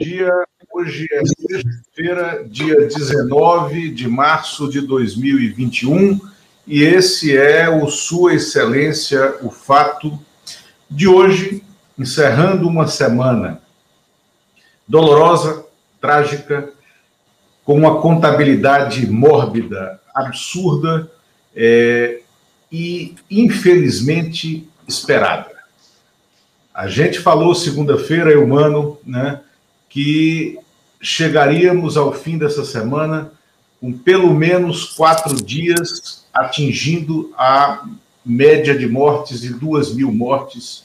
Dia. Hoje é sexta-feira, dia 19 de março de 2021, e esse é o Sua Excelência, o fato de hoje, encerrando uma semana dolorosa, trágica, com uma contabilidade mórbida, absurda é, e, infelizmente, esperada. A gente falou segunda-feira, eu, mano, né? Que chegaríamos ao fim dessa semana com pelo menos quatro dias atingindo a média de mortes de duas mil mortes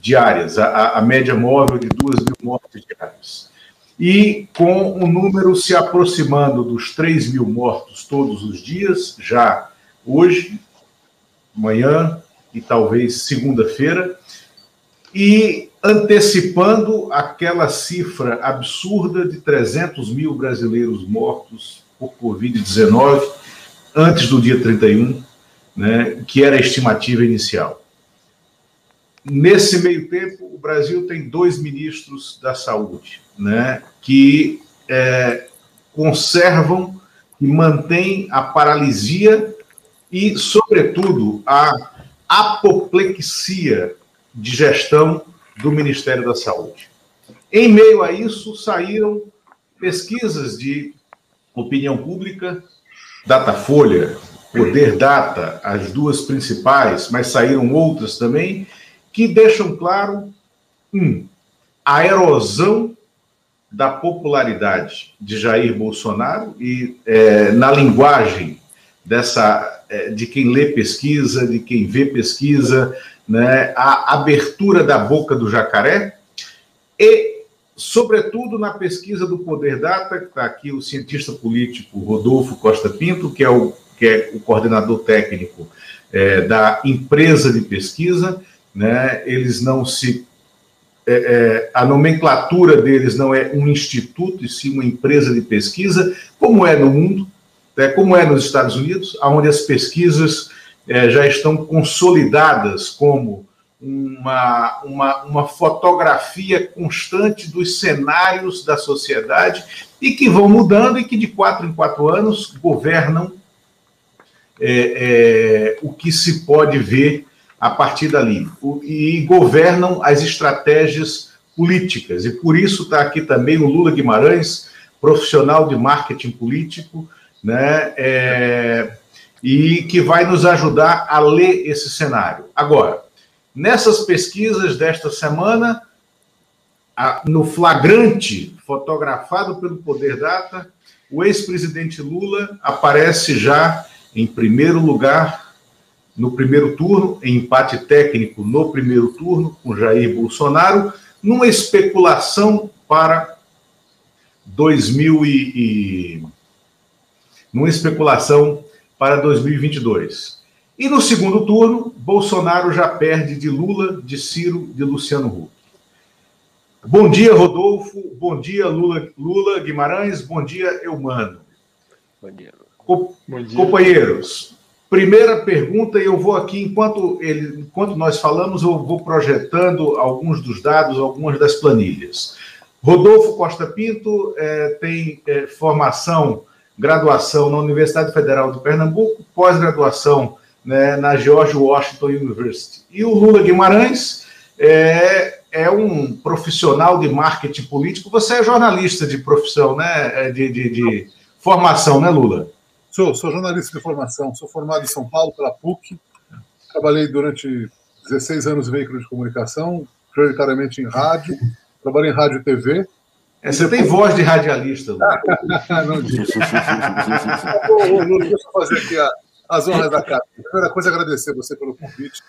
diárias, a, a média móvel de duas mil mortes diárias. E com o número se aproximando dos 3 mil mortos todos os dias, já hoje, amanhã e talvez segunda-feira, e antecipando aquela cifra absurda de 300 mil brasileiros mortos por Covid-19 antes do dia 31, né, que era a estimativa inicial. Nesse meio tempo, o Brasil tem dois ministros da saúde, né, que é, conservam e mantêm a paralisia e, sobretudo, a apoplexia de gestão do Ministério da Saúde. Em meio a isso, saíram pesquisas de opinião pública, Datafolha, Poder Data, as duas principais, mas saíram outras também, que deixam claro, um, a erosão da popularidade de Jair Bolsonaro e é, na linguagem dessa é, de quem lê pesquisa, de quem vê pesquisa, né, a abertura da boca do jacaré e, sobretudo, na pesquisa do Poder Data, que está aqui o cientista político Rodolfo Costa Pinto, que é o, que é o coordenador técnico é, da empresa de pesquisa, né, eles não se. É, é, a nomenclatura deles não é um instituto, e sim uma empresa de pesquisa, como é no mundo, né, como é nos Estados Unidos, onde as pesquisas é, já estão consolidadas como uma, uma, uma fotografia constante dos cenários da sociedade e que vão mudando e que de quatro em quatro anos governam é, é, o que se pode ver a partir dali o, e governam as estratégias políticas. E por isso está aqui também o Lula Guimarães, profissional de marketing político, né? É, e que vai nos ajudar a ler esse cenário. Agora, nessas pesquisas desta semana, no flagrante fotografado pelo Poder Data, o ex-presidente Lula aparece já em primeiro lugar no primeiro turno, em empate técnico no primeiro turno com Jair Bolsonaro, numa especulação para 2000 e, e numa especulação para 2022. E no segundo turno, Bolsonaro já perde de Lula, de Ciro, de Luciano Huck. Bom dia, Rodolfo. Bom dia, Lula, Lula Guimarães. Bom dia, Eumano. Bom dia. Co Bom dia. Companheiros, primeira pergunta, e eu vou aqui, enquanto, ele, enquanto nós falamos, eu vou projetando alguns dos dados, algumas das planilhas. Rodolfo Costa Pinto é, tem é, formação graduação na Universidade Federal do Pernambuco, pós-graduação né, na George Washington University. E o Lula Guimarães é, é um profissional de marketing político. Você é jornalista de profissão, né? É de, de, de formação, né, Lula? Sou, sou jornalista de formação. Sou formado em São Paulo pela PUC. Trabalhei durante 16 anos em veículo de comunicação, prioritariamente em rádio. Trabalhei em rádio e TV é, você tem voz de radialista. não deixa eu fazer aqui a, as honras da casa. Primeira coisa, agradecer você pelo convite,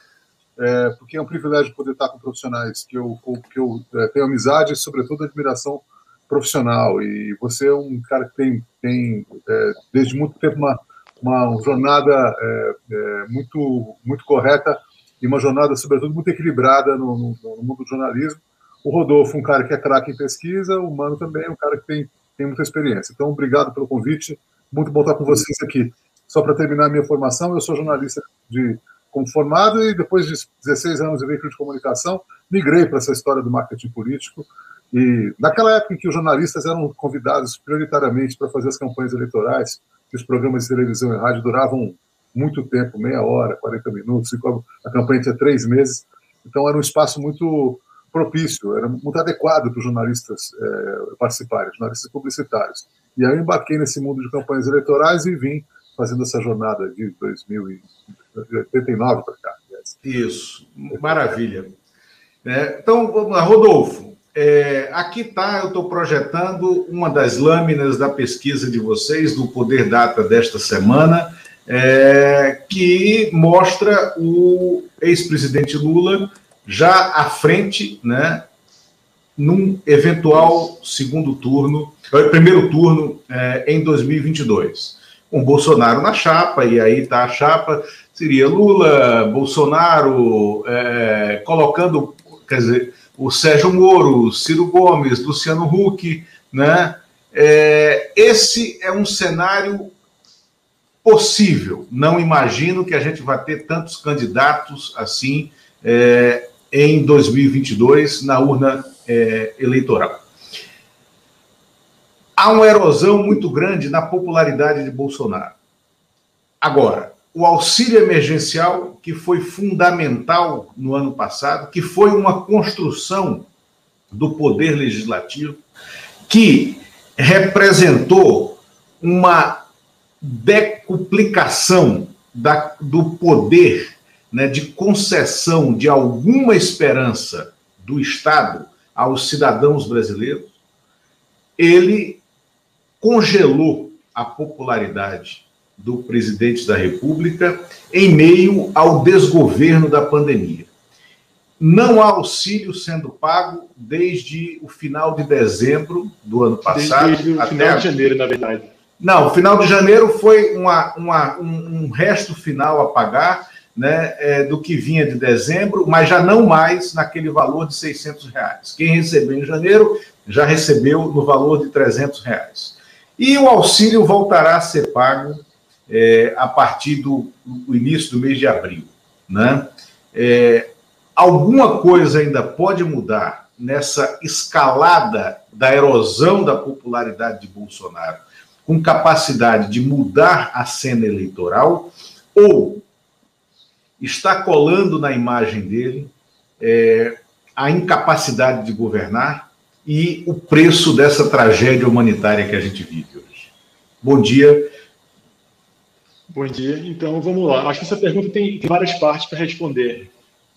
é, porque é um privilégio poder estar com profissionais que eu, que eu é, tenho amizade e, sobretudo, admiração profissional. E você é um cara que tem, tem é, desde muito tempo, uma, uma jornada é, é, muito, muito correta e uma jornada, sobretudo, muito equilibrada no, no, no mundo do jornalismo o Rodolfo, um cara que é craque em pesquisa, o Mano também, um cara que tem, tem muita experiência. Então, obrigado pelo convite. Muito bom estar com vocês aqui. Só para terminar a minha formação, eu sou jornalista de, como formado e depois de 16 anos de veículo de comunicação, migrei para essa história do marketing político E naquela época em que os jornalistas eram convidados prioritariamente para fazer as campanhas eleitorais, que os programas de televisão e rádio duravam muito tempo, meia hora, 40 minutos, a campanha tinha três meses, então era um espaço muito propício, era muito adequado para os jornalistas é, participarem, jornalistas publicitários. E aí eu embarquei nesse mundo de campanhas eleitorais e vim fazendo essa jornada de 2089 para cá. Isso, maravilha. É, então, vamos lá, Rodolfo. É, aqui está, eu estou projetando uma das lâminas da pesquisa de vocês, do Poder Data desta semana, é, que mostra o ex-presidente Lula já à frente, né, num eventual segundo turno, eh, primeiro turno é, em 2022. Com Bolsonaro na chapa, e aí está a chapa, seria Lula, Bolsonaro, é, colocando, quer dizer, o Sérgio Moro, Ciro Gomes, Luciano Huck, né? É, esse é um cenário possível. Não imagino que a gente vai ter tantos candidatos assim é, em 2022 na urna é, eleitoral. Há uma erosão muito grande na popularidade de Bolsonaro. Agora, o auxílio emergencial, que foi fundamental no ano passado, que foi uma construção do poder legislativo, que representou uma decuplicação da, do poder né, de concessão de alguma esperança do Estado aos cidadãos brasileiros, ele congelou a popularidade do presidente da República em meio ao desgoverno da pandemia. Não há auxílio sendo pago desde o final de dezembro do ano passado. Desde o final de janeiro, na verdade. Não, o final de janeiro foi uma, uma, um, um resto final a pagar né, é, do que vinha de dezembro, mas já não mais naquele valor de 600 reais. Quem recebeu em janeiro já recebeu no valor de 300 reais. E o auxílio voltará a ser pago é, a partir do, do, início do mês de abril. Né? É, alguma coisa ainda pode mudar nessa escalada da erosão da popularidade de Bolsonaro, com capacidade de mudar a cena eleitoral, ou está colando na imagem dele é, a incapacidade de governar e o preço dessa tragédia humanitária que a gente vive hoje. Bom dia. Bom dia. Então, vamos lá. Acho que essa pergunta tem, várias partes para responder.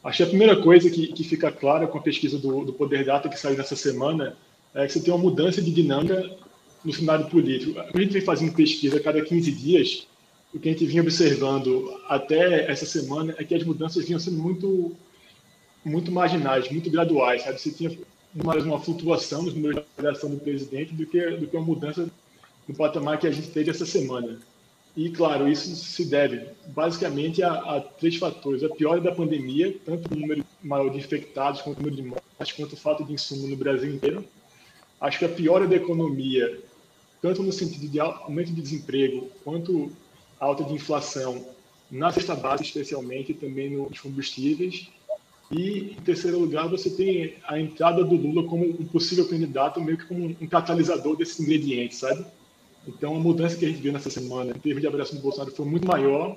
Acho que a primeira coisa que, que fica clara com a pesquisa do, do Poder Data que saiu nessa semana é que você tem uma mudança de dinâmica no cenário político. A gente vem fazendo pesquisa a cada 15 dias, o que a gente vinha observando até essa semana é que as mudanças vinham sendo muito muito marginais, muito graduais, sabe? Você tinha mais uma flutuação nos números de avaliação do presidente do que do que uma mudança no patamar que a gente teve essa semana. E, claro, isso se deve basicamente a, a três fatores. A piora da pandemia, tanto o número maior de infectados quanto o número de mortes, quanto o fato de insumo no Brasil inteiro. Acho que a piora da economia, tanto no sentido de aumento de desemprego, quanto alta de inflação na cesta básica, especialmente, também nos combustíveis. E, em terceiro lugar, você tem a entrada do Lula como um possível candidato, meio que como um catalisador desses ingredientes, sabe? Então, a mudança que a gente viu nessa semana em termos de avaliação do Bolsonaro foi muito maior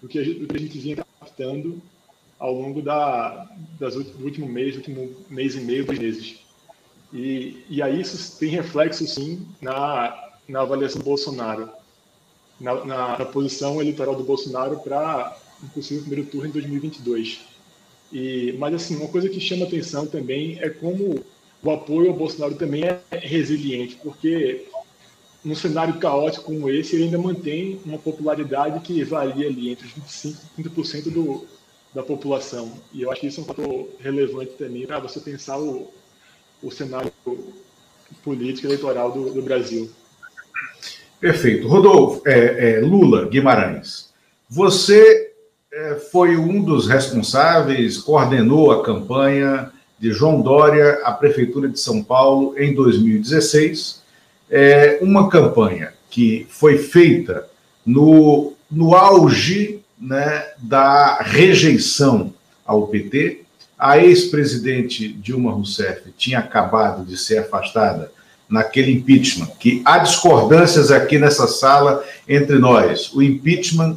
do que a gente, que a gente vinha captando ao longo da, das, do último mês, último mês e meio, dois meses. E, e aí isso tem reflexo, sim, na, na avaliação do Bolsonaro na, na, na posição eleitoral do Bolsonaro para um possível primeiro turno em 2022. E, mas, assim, uma coisa que chama atenção também é como o apoio ao Bolsonaro também é resiliente, porque num cenário caótico como esse, ele ainda mantém uma popularidade que varia ali entre os 25% e 30% do, da população. E eu acho que isso é um fator relevante também para você pensar o, o cenário político eleitoral do, do Brasil. Perfeito. Rodolfo, é, é, Lula Guimarães, você é, foi um dos responsáveis, coordenou a campanha de João Dória à Prefeitura de São Paulo em 2016. É uma campanha que foi feita no, no auge né, da rejeição ao PT, a ex-presidente Dilma Rousseff tinha acabado de ser afastada naquele impeachment, que há discordâncias aqui nessa sala entre nós. O impeachment,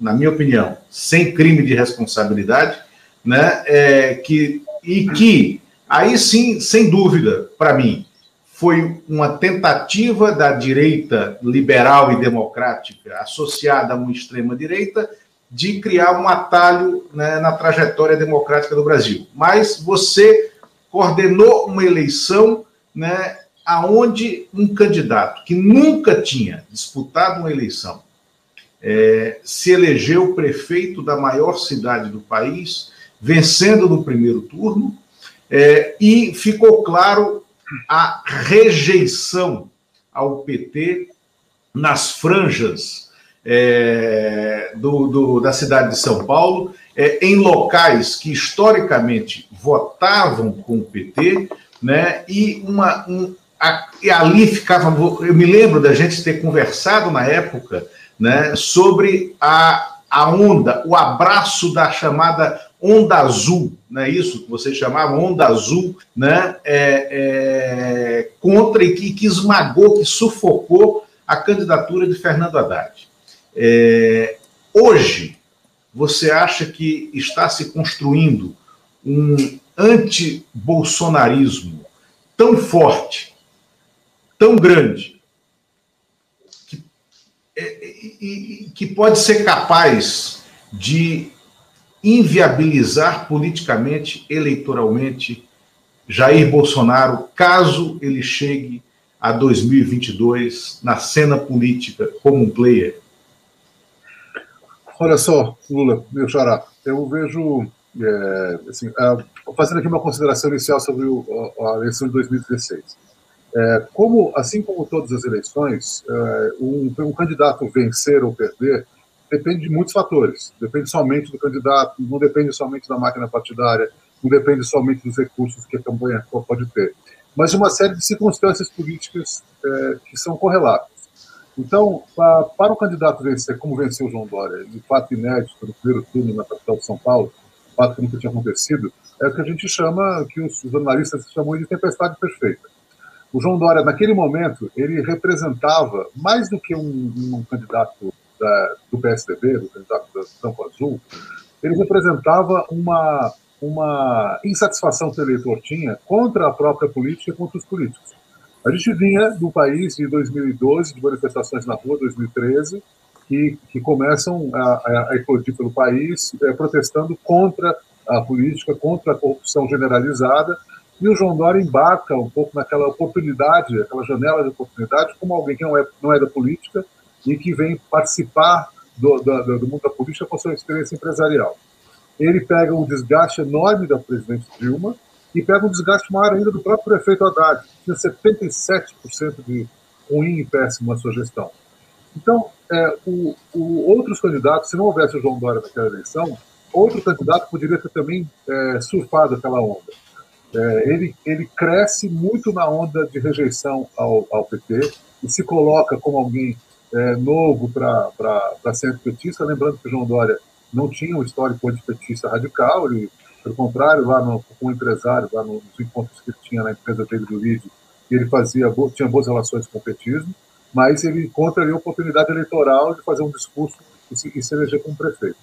na minha opinião, sem crime de responsabilidade, né, é, que, e que, aí sim, sem dúvida, para mim, foi uma tentativa da direita liberal e democrática associada a uma extrema-direita de criar um atalho né, na trajetória democrática do Brasil. Mas você coordenou uma eleição né, aonde um candidato que nunca tinha disputado uma eleição é, se elegeu prefeito da maior cidade do país, vencendo no primeiro turno, é, e ficou claro a rejeição ao PT nas franjas é, do, do, da cidade de São Paulo, é, em locais que historicamente votavam com o PT, né, e, uma, um, e ali ficava. Eu me lembro da gente ter conversado na época né, sobre a, a onda, o abraço da chamada onda azul, né, isso que vocês chamavam onda azul, né, é, é, contra e que, que esmagou, que sufocou a candidatura de Fernando Haddad. É, hoje, você acha que está se construindo um anti-bolsonarismo tão forte, tão grande, que, é, que pode ser capaz de inviabilizar politicamente, eleitoralmente, Jair Bolsonaro, caso ele chegue a 2022 na cena política como um player? Olha só, Lula, meu xará, eu vejo, é, assim, é, fazendo aqui uma consideração inicial sobre o, a, eleição de 2016. É, como, assim como todas as eleições, é, um, um, candidato vencer ou perder depende de muitos fatores. Depende somente do candidato, não depende somente da máquina partidária, não depende somente dos recursos que a campanha pode ter, mas de uma série de circunstâncias políticas é, que são correlatas. Então, para o candidato vencer, como venceu o João Dória, de fato inédito no primeiro turno na capital de São Paulo, fato que nunca tinha acontecido, é o que a gente chama, que os jornalistas chamam de tempestade perfeita. O João Dória, naquele momento, ele representava, mais do que um, um candidato da, do PSDB, do candidato da Campo Azul, ele representava uma, uma insatisfação que o eleitor tinha contra a própria política e contra os políticos. A gente vinha do país de 2012, de manifestações na rua, 2013, que, que começam a, a eclodir pelo país, é, protestando contra a política, contra a corrupção generalizada, e o João Dória embarca um pouco naquela oportunidade, aquela janela de oportunidade, como alguém que não é, não é da política e que vem participar do, do, do mundo da política com sua experiência empresarial. Ele pega um desgaste enorme da presidente Dilma, e pega um desgaste maior ainda do próprio prefeito Haddad, que tinha 77% de ruim e péssimo na sua gestão. Então, é, o, o, outros candidatos, se não houvesse o João Dória naquela eleição, outro candidato poderia ter também é, surfado aquela onda. É, ele, ele cresce muito na onda de rejeição ao, ao PT e se coloca como alguém é, novo para ser petista, lembrando que o João Dória não tinha um histórico antipetista radical, ele pelo contrário, lá no, com o empresário, lá nos encontros que ele tinha na empresa dele do LID, ele fazia, tinha boas relações com o petismo, mas ele encontra ali a oportunidade eleitoral de fazer um discurso e se, e se eleger como prefeito.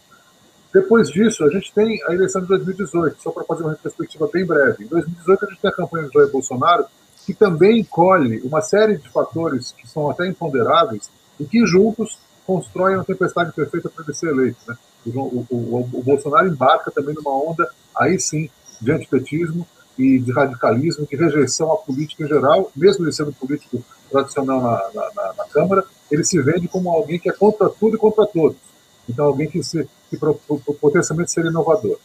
Depois disso, a gente tem a eleição de 2018, só para fazer uma retrospectiva bem breve. Em 2018, a gente tem a campanha do Jair Bolsonaro, que também colhe uma série de fatores que são até imponderáveis e que juntos constroem uma tempestade perfeita para ele ser eleito. Né? O, o, o, o, Bolsonaro embarca também numa onda, aí sim, de antipetismo e de radicalismo, de rejeição à política em geral, mesmo ele sendo político tradicional na, na, na, na Câmara, ele se vende como alguém que é contra tudo e contra todos. Então, alguém que, se, que potencialmente seria inovador.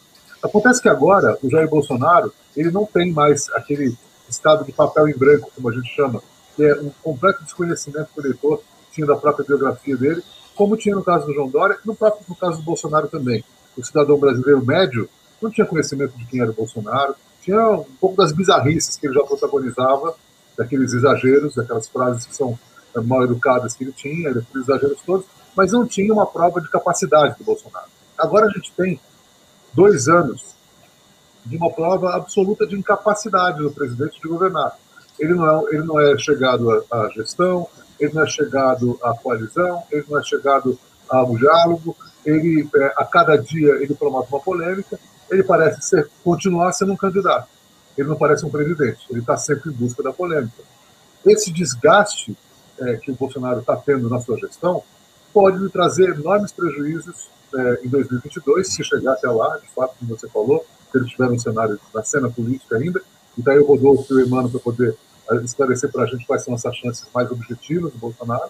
Acontece que agora, o Jair Bolsonaro, ele não tem mais aquele estado de papel em branco, como a gente chama, que é um completo desconhecimento do eleitor tinha da própria biografia dele, como tinha no caso do João Dória e no próprio no caso do Bolsonaro também. O cidadão brasileiro médio não tinha conhecimento de quem era o Bolsonaro, tinha um pouco das bizarrices que ele já protagonizava, daqueles exageros, daquelas frases que são eh, mal educadas que ele tinha, daqueles exageros todos, mas não tinha uma prova de capacidade do Bolsonaro. Agora a gente tem dois anos de uma prova absoluta de incapacidade do presidente de governar. Ele não é, ele não é chegado à, gestão, ele não é chegado à coalizão, ele não é chegado ao diálogo, ele, é, a cada dia ele promove uma polêmica, ele parece ser, continuar sendo um candidato. Ele não parece um presidente, ele está sempre em busca da polêmica. Esse desgaste é, que o Bolsonaro está tendo na sua gestão pode trazer enormes prejuízos é, em 2022, se chegar até lá, de fato, como você falou, se ele estiver no cenário, na cena política ainda. E daí o Rodolfo e o Emmanuel para poder é, esclarecer para a gente quais são essas chances mais objetivas do Bolsonaro.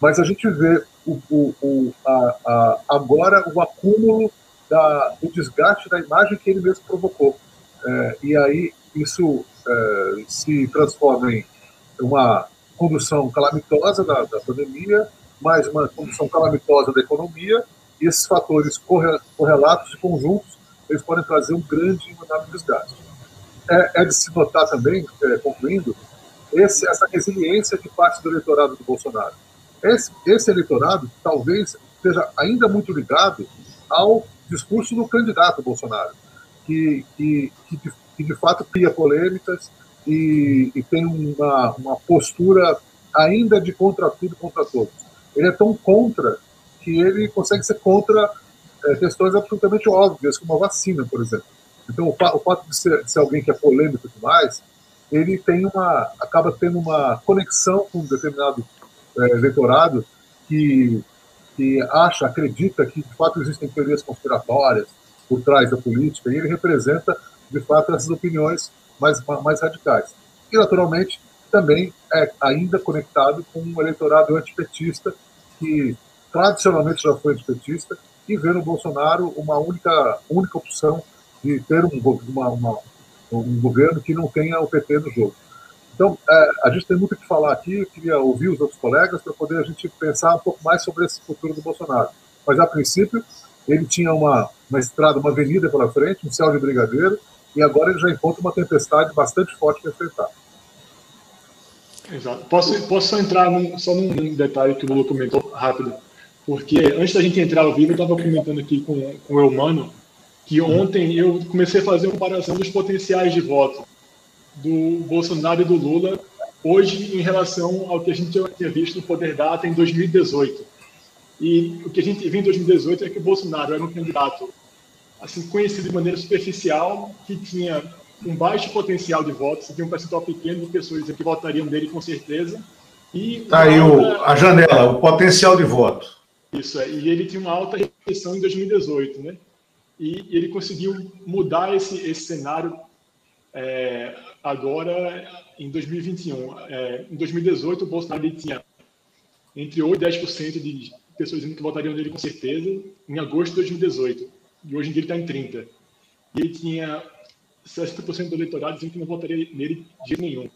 Mas a gente vê o, o, o a, a, agora o acúmulo da, do desgaste da imagem que ele mesmo provocou. É, e aí isso é, se transforma em uma condução calamitosa da, da pandemia, mais uma condução calamitosa da economia, e esses fatores correlatos e conjuntos, eles podem trazer um grande enorme desgaste. É, é, de se notar também, é, concluindo, esse, essa resiliência de parte do eleitorado do Bolsonaro. Esse, esse eleitorado talvez esteja ainda muito ligado ao discurso do candidato Bolsonaro, que, que, que, de, que de fato cria polêmicas, e, e tem uma, uma postura ainda de contra tudo contra todos. Ele é tão contra que ele consegue ser contra é, questões absolutamente óbvias, como a vacina, por exemplo. Então, o, o fato de ser, de ser, alguém que é polêmico demais, ele tem uma, acaba tendo uma conexão com um determinado é, eleitorado que, que acha, acredita que de fato existem teorias conspiratórias por trás da política, e ele representa de fato essas opiniões mais, mais radicais. E, naturalmente, também é ainda conectado com um eleitorado antipetista, que tradicionalmente já foi antipetista, e vê no Bolsonaro uma única, única opção de ter um, uma, uma, um governo que não tenha o PT no jogo. Então, é, a gente tem muito o que falar aqui, eu queria ouvir os outros colegas para poder a gente pensar um pouco mais sobre esse futuro do Bolsonaro. Mas, a princípio, ele tinha uma, uma estrada, uma avenida pela frente, um céu de brigadeiro, e agora ele já encontra uma tempestade bastante forte para enfrentar. Exato. Posso, posso só entrar num, só num detalhe que o Lula comentou rápido? Porque antes da gente entrar ao vivo, eu estava comentando aqui com, com o Eumano que ontem eu comecei a fazer uma comparação dos potenciais de voto do Bolsonaro e do Lula hoje em relação ao que a gente tinha visto no Poder Data em 2018. E o que a gente viu em 2018 é que o Bolsonaro era um candidato assim, conhecido de maneira superficial, que tinha um baixo potencial de votos, tinha um percentual pequeno de pessoas que votariam nele com certeza. E tá aí o, a janela, o potencial de voto. Isso, é, e ele tinha uma alta rejeição em 2018, né? E, ele conseguiu mudar esse, esse cenário é, agora em 2021. É, em 2018, o Bolsonaro tinha entre 8 e 10% de pessoas que votariam nele com certeza, em agosto de 2018 e hoje em dia ele está em 30. E ele tinha 60% do eleitorado dizendo que não votaria nele de nenhum.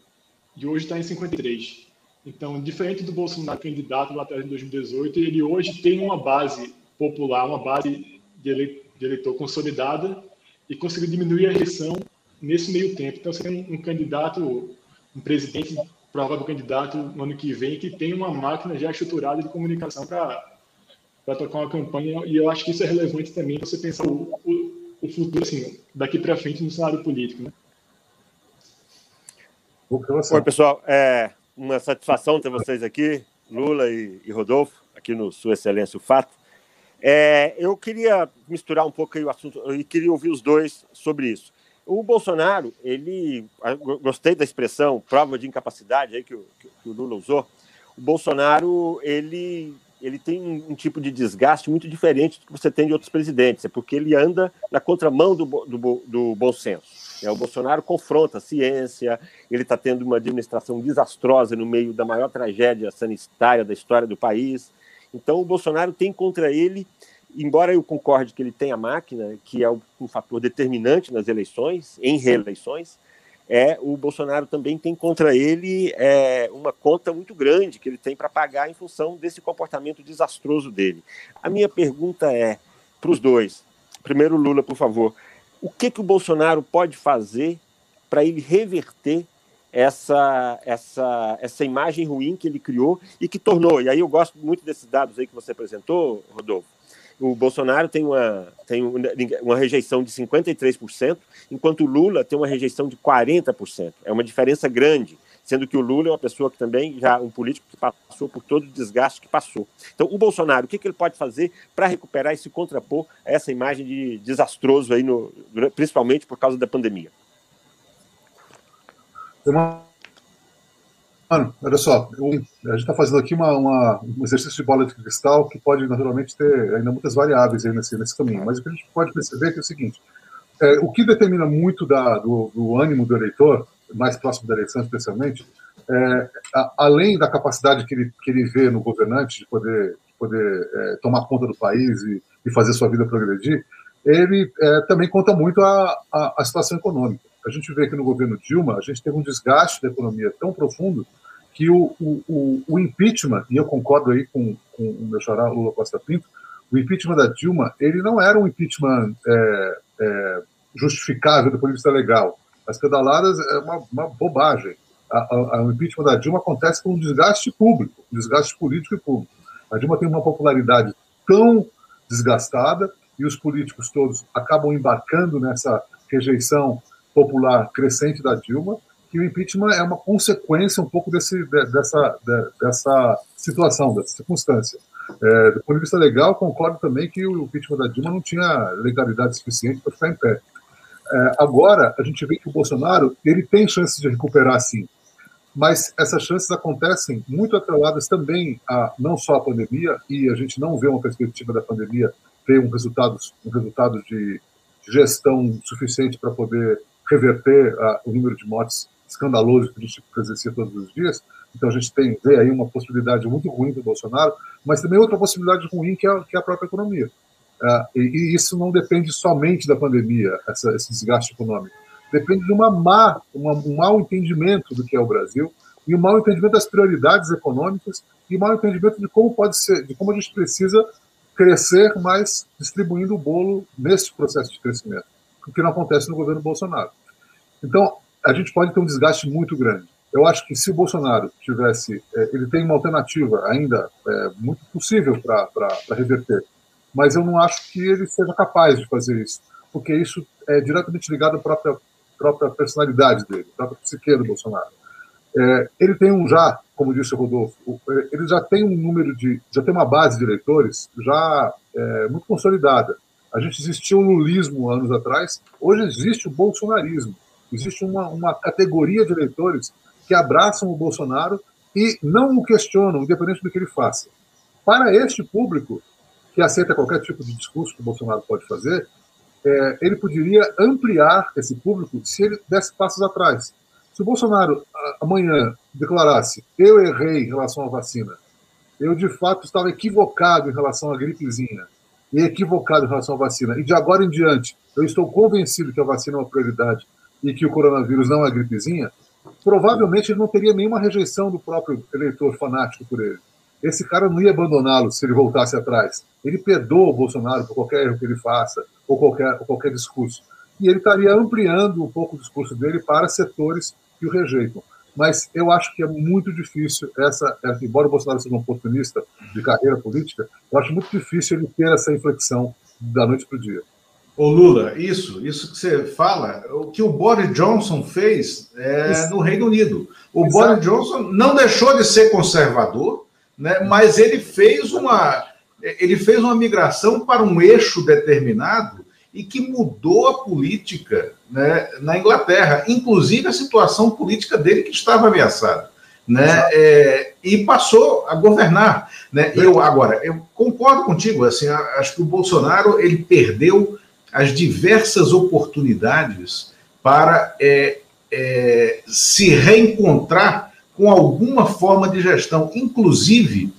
E hoje está em 53. Então, diferente do Bolsonaro candidato lá atrás em 2018, ele hoje tem uma base popular, uma base de eleitor consolidada e conseguiu diminuir a eleição nesse meio tempo. Então, você tem um candidato, um presidente, provável candidato no ano que vem, que tem uma máquina já estruturada de comunicação para tocar uma campanha, e eu acho que isso é relevante também você pensar o, o, o, futuro, assim, daqui para frente no cenário político. Né? Oi, pessoal. É uma satisfação ter vocês aqui, Lula e, e Rodolfo, aqui no Sua Excelência o Fato. É, eu queria misturar um pouco o assunto e queria ouvir os dois sobre isso. O Bolsonaro, ele, gostei da expressão prova de incapacidade aí que o, que o Lula usou. O Bolsonaro, ele ele tem um, tipo de desgaste muito diferente do que você tem de outros presidentes, é porque ele anda na contramão do, do, do bom senso. É, o Bolsonaro confronta a ciência, ele está tendo uma administração desastrosa no meio da maior tragédia sanitária da história do país. Então, o Bolsonaro tem contra ele, embora eu concorde que ele tem a máquina, que é um fator determinante nas eleições, em reeleições, é o Bolsonaro também tem contra ele é, uma conta muito grande que ele tem para pagar em função desse comportamento desastroso dele. A minha pergunta é para os dois. Primeiro, Lula, por favor, o que, que o Bolsonaro pode fazer para ele reverter essa, essa, essa imagem ruim que ele criou e que tornou, e aí eu gosto muito desses dados aí que você apresentou, Rodolfo, o Bolsonaro tem uma, tem uma rejeição de 53%, enquanto o Lula tem uma rejeição de 40%. É uma diferença grande, sendo que o Lula é uma pessoa que também já um político que passou por todo o desgaste que passou. Então, o Bolsonaro, o que, que ele pode fazer para recuperar e se contrapor a essa imagem de desastroso aí, no, principalmente por causa da pandemia? Mano, olha só, eu, a gente está fazendo aqui uma, uma, um exercício de bola de cristal que pode naturalmente ter ainda muitas variáveis nesse, nesse caminho, mas o que a gente pode perceber é, é o seguinte: é, o que determina muito da, do, do, ânimo do eleitor, mais próximo da eleição especialmente, é, a, além da capacidade que ele, que ele vê no governante de poder, de poder é, tomar conta do país e, e, fazer sua vida progredir, ele é, também conta muito a, a, a situação econômica. A gente vê que no governo Dilma a gente teve um desgaste da economia tão profundo que o, o, o, impeachment, e eu concordo aí com, com o meu xará Lula Costa Pinto, o impeachment da Dilma, ele não era um impeachment é, é, justificável do ponto de vista legal. As pedaladas é uma, uma bobagem. A, a, o impeachment da Dilma acontece por um desgaste público, um desgaste político e público. A Dilma tem uma popularidade tão desgastada e os políticos todos acabam embarcando nessa rejeição popular crescente da Dilma, que o impeachment é uma consequência um pouco desse, dessa, dessa situação, dessa circunstância. É, do ponto de vista legal, concordo também que o impeachment da Dilma não tinha legalidade suficiente para ficar em pé. É, agora, a gente vê que o Bolsonaro ele tem chances de recuperar, sim, mas essas chances acontecem muito atreladas também a não só a pandemia, e a gente não vê uma perspectiva da pandemia ter um resultado, um resultado de gestão suficiente para poder reverter uh, o número de mortes escandaloso que a gente presencia todos os dias. Então a gente tem vê aí uma possibilidade muito ruim do Bolsonaro, mas também outra possibilidade ruim que é, que é a própria economia. Uh, e, e, isso não depende somente da pandemia, essa, esse desgaste econômico. Depende de uma má, uma, um mau entendimento do que é o Brasil e um mau entendimento das prioridades econômicas e um mau entendimento de como pode ser, de como a gente precisa crescer mais distribuindo o bolo nesse processo de crescimento, o que não acontece no governo Bolsonaro. Então, a gente pode ter um desgaste muito grande. Eu acho que se o Bolsonaro tivesse, é, ele tem uma alternativa ainda é, muito possível para reverter, mas eu não acho que ele seja capaz de fazer isso, porque isso é diretamente ligado à própria, própria personalidade dele, à própria psique do Bolsonaro. É, ele tem um já, como disse o Rodolfo, ele já tem um número de, já tem uma base de eleitores já é, muito consolidada. A gente existia o lulismo anos atrás, hoje existe o bolsonarismo. Existe uma, uma categoria de eleitores que abraçam o Bolsonaro e não o questionam, independente do que ele faça. Para este público, que aceita qualquer tipo de discurso que o Bolsonaro pode fazer, é, ele poderia ampliar esse público se ele desse passos atrás. Se o Bolsonaro amanhã declarasse: eu errei em relação à vacina, eu de fato estava equivocado em relação à gripezinha, equivocado em relação à vacina, e de agora em diante eu estou convencido que a vacina é uma prioridade e que o coronavírus não é gripezinha, provavelmente ele não teria nenhuma rejeição do próprio eleitor fanático por ele. Esse cara não ia abandoná-lo se ele voltasse atrás. Ele perdoa o Bolsonaro por qualquer erro que ele faça, ou qualquer, ou qualquer discurso. E ele estaria ampliando um pouco o discurso dele para setores que o rejeitam. Mas eu acho que é muito difícil essa, embora o Bolsonaro seja um oportunista de carreira política, eu acho muito difícil ele ter essa inflexão da noite para o dia. Ô Lula, isso, isso que você fala, o que o Boris Johnson fez é, no Reino Unido. O Exato. Boris Johnson não deixou de ser conservador, né, mas ele fez uma ele fez uma migração para um eixo determinado e que mudou a política né, na Inglaterra, inclusive a situação política dele que estava ameaçada. Né, é, e passou a governar. Né? Eu agora eu concordo contigo. Assim, acho que o Bolsonaro ele perdeu as diversas oportunidades para é, é, se reencontrar com alguma forma de gestão. Inclusive,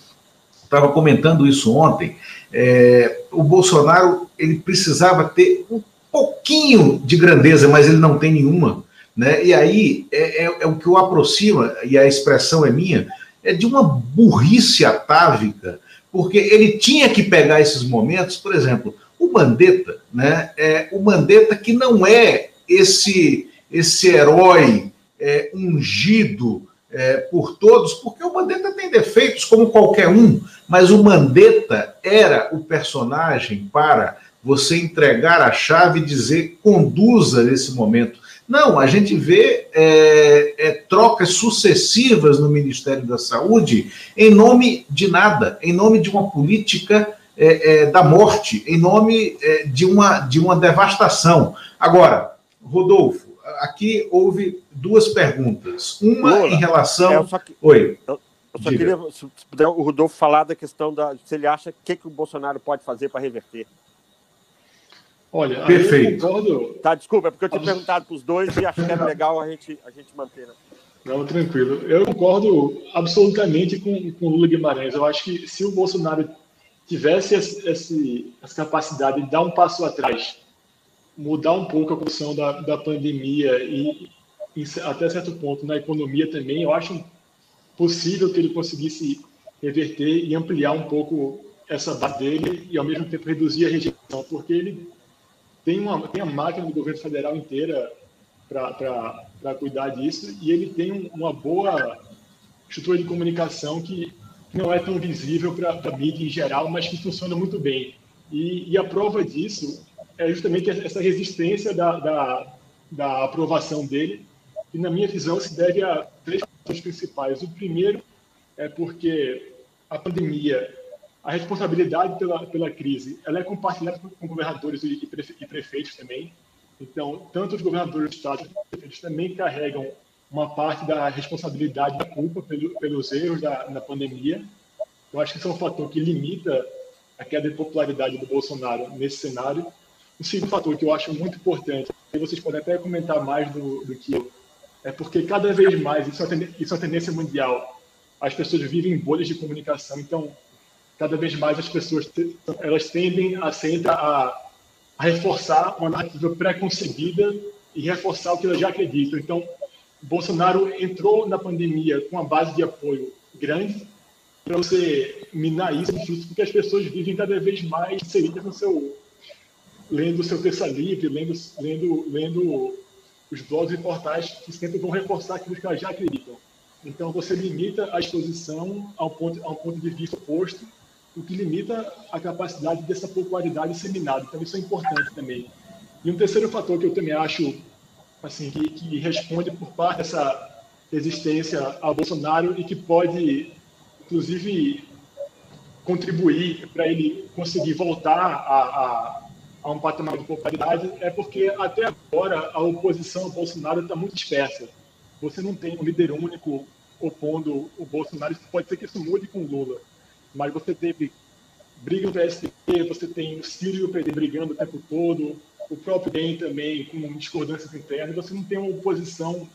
estava comentando isso ontem, é, o Bolsonaro ele precisava ter um pouquinho de grandeza, mas ele não tem nenhuma. Né? E aí é, é, é o que o aproxima, e a expressão é minha, é de uma burrice atávica, porque ele tinha que pegar esses momentos, por exemplo, o Mandetta, né, é o Mandetta que não é esse esse herói é, ungido é, por todos, porque o Mandetta tem defeitos como qualquer um, mas o Mandetta era o personagem para você entregar a chave e dizer conduza nesse momento. Não, a gente vê é, é, trocas sucessivas no Ministério da Saúde em nome de nada, em nome de uma política é, é da morte, em nome é, de, uma, de uma devastação. Agora, Rodolfo, aqui houve duas perguntas. Uma Lula, em relação. É, só que, Oi. Eu, eu só Diga. queria, se puder, o Rodolfo falar da questão da. Se ele acha o que, que o Bolsonaro pode fazer para reverter. Olha, Perfeito. eu concordo. Tá, desculpa, é porque eu tinha perguntado para os dois e acho que era legal a gente, a gente manter. Né? Não, tranquilo. Eu concordo absolutamente com, com Lula Guimarães. Eu acho que se o Bolsonaro tivesse esse, esse, essa capacidade de dar um passo atrás, mudar um pouco a condição da, da pandemia e, e, até certo ponto na economia também, eu acho possível que ele conseguisse reverter e ampliar um pouco essa base dele e ao mesmo tempo reduzir a rejeição, porque ele tem, uma, tem a máquina do governo federal inteira para cuidar disso e ele tem uma boa estrutura de comunicação que não é tão visível para a mídia em geral, mas que funciona muito bem. E, e, a prova disso é justamente essa resistência da, da, da aprovação dele, que, na minha visão, se deve a três fatores principais. O primeiro é porque a pandemia a responsabilidade pela, pela crise ela é compartilhada com governadores e, e prefeitos também. Então, tanto os governadores do estado quanto os prefeitos também carregam uma parte da responsabilidade da culpa pelo, pelos erros da, na pandemia. Eu acho que isso é um fator que limita a queda de popularidade do Bolsonaro nesse cenário. O segundo fator que eu acho muito importante, e vocês podem até comentar mais do, do que eu, é porque cada vez mais, isso é, isso é uma tendência mundial, as pessoas vivem em bolhas de comunicação. Então, cada vez mais as pessoas elas tendem a a, a reforçar uma narrativa pré-concebida e reforçar o que elas já acreditam. Então, Bolsonaro entrou na pandemia com uma base de apoio grande. Para você minar isso porque as pessoas vivem cada vez mais inseridas no seu. Lendo o seu terça livre, lendo, lendo, lendo os blogs e portais que sempre vão reforçar aquilo que elas já acreditam. Então, você limita a exposição a um ponto, a um ponto de vista oposto o que limita a capacidade dessa popularidade disseminada. Então, isso é importante também. E um terceiro fator que eu também acho assim que, que responde por parte dessa resistência ao Bolsonaro e que pode, inclusive, contribuir para ele conseguir voltar a, a, a, um patamar de popularidade é porque até agora a oposição ao Bolsonaro está muito dispersa. Você não tem um líder único opondo o Bolsonaro. Pode ser que isso mude com o Lula mas você teve briga no PSDB, você tem o Ciro e o PD brigando o tempo todo, o próprio DEM também com discordâncias internas, você não tem uma oposição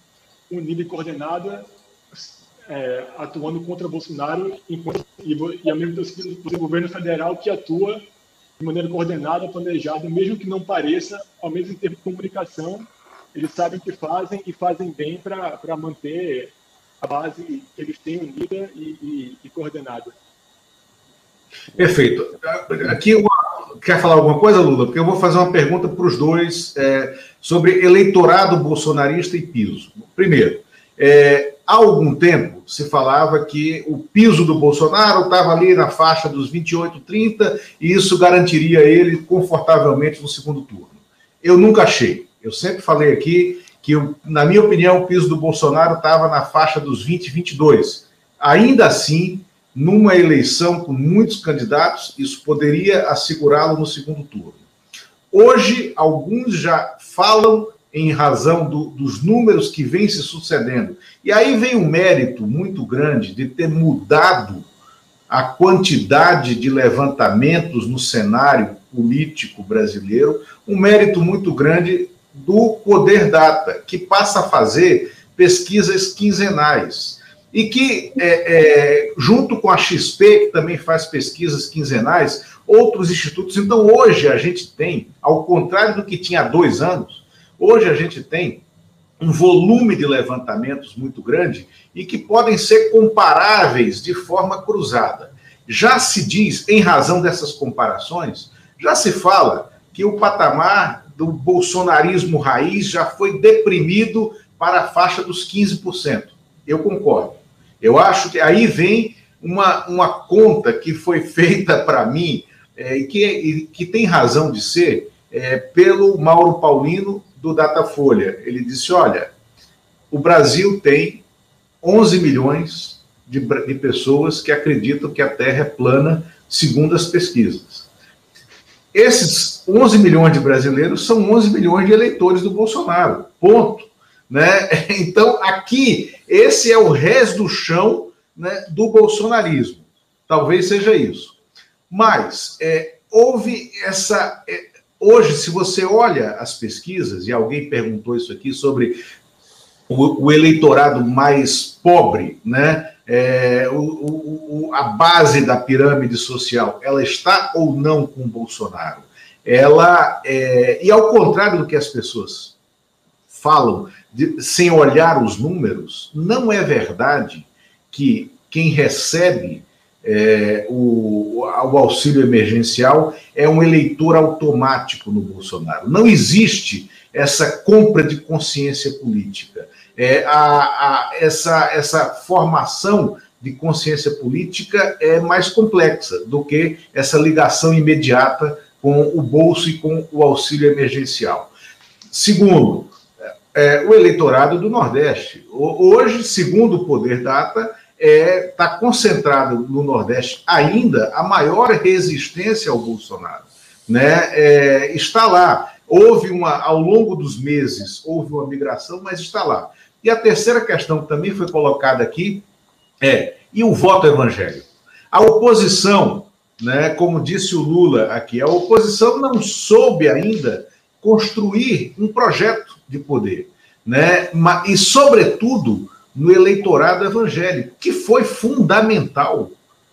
unida e coordenada é, atuando contra Bolsonaro enquanto, e, e ao mesmo tempo o governo federal que atua de maneira coordenada, planejada, mesmo que não pareça, ao mesmo tempo de comunicação, eles sabem o que fazem e fazem bem para manter a base que eles têm unida e, e, e coordenada. Perfeito. Aqui, quer falar alguma coisa, Lula? Porque eu vou fazer uma pergunta para os dois é, sobre eleitorado bolsonarista e piso. Primeiro, é, há algum tempo se falava que o piso do Bolsonaro estava ali na faixa dos 28, 30 e isso garantiria ele confortavelmente no segundo turno. Eu nunca achei. Eu sempre falei aqui que, na minha opinião, o piso do Bolsonaro estava na faixa dos 20, 22. Ainda assim, numa eleição com muitos candidatos, isso poderia assegurá-lo no segundo turno. Hoje, alguns já falam em razão do, dos números que vêm se sucedendo. E aí vem um mérito muito grande de ter mudado a quantidade de levantamentos no cenário político brasileiro, um mérito muito grande do Poder Data, que passa a fazer pesquisas quinzenais e que, é, é, junto com a XP, que também faz pesquisas quinzenais, outros institutos. Então, hoje a gente tem, ao contrário do que tinha há dois anos, hoje a gente tem um volume de levantamentos muito grande e que podem ser comparáveis de forma cruzada. Já se diz, em razão dessas comparações, já se fala que o patamar do bolsonarismo raiz já foi deprimido para a faixa dos 15%. Eu concordo. Eu acho que aí vem uma, uma conta que foi feita para mim é, que, que tem razão de ser é, pelo Mauro Paulino do Datafolha. Ele disse: olha, o Brasil tem 11 milhões de, de pessoas que acreditam que a Terra é plana, segundo as pesquisas. Esses 11 milhões de brasileiros são 11 milhões de eleitores do Bolsonaro. Ponto. Né? Então, aqui, esse é o res do chão né, do bolsonarismo. Talvez seja isso. Mas é, houve essa. É, hoje, se você olha as pesquisas, e alguém perguntou isso aqui sobre o, o eleitorado mais pobre, né? É, o, o, a base da pirâmide social, ela está ou não com Bolsonaro? Ela é, e ao contrário do que as pessoas falam, de, sem olhar os números, não é verdade que quem recebe é, o, o, auxílio emergencial é um eleitor automático no Bolsonaro. Não existe essa compra de consciência política é, a, a, essa, essa formação de consciência política é mais complexa do que essa ligação imediata com o bolso e com o auxílio emergencial. Segundo, é, o eleitorado do Nordeste. Hoje, segundo o Poder Data, está é, tá concentrado no Nordeste ainda a maior resistência ao Bolsonaro. Né? É, está lá. Houve uma, ao longo dos meses, houve uma migração, mas está lá. E a terceira questão que também foi colocada aqui é: e o voto evangélico? A oposição, né, como disse o Lula aqui, a oposição não soube ainda construir um projeto de poder, né? E sobretudo no eleitorado evangélico, que foi fundamental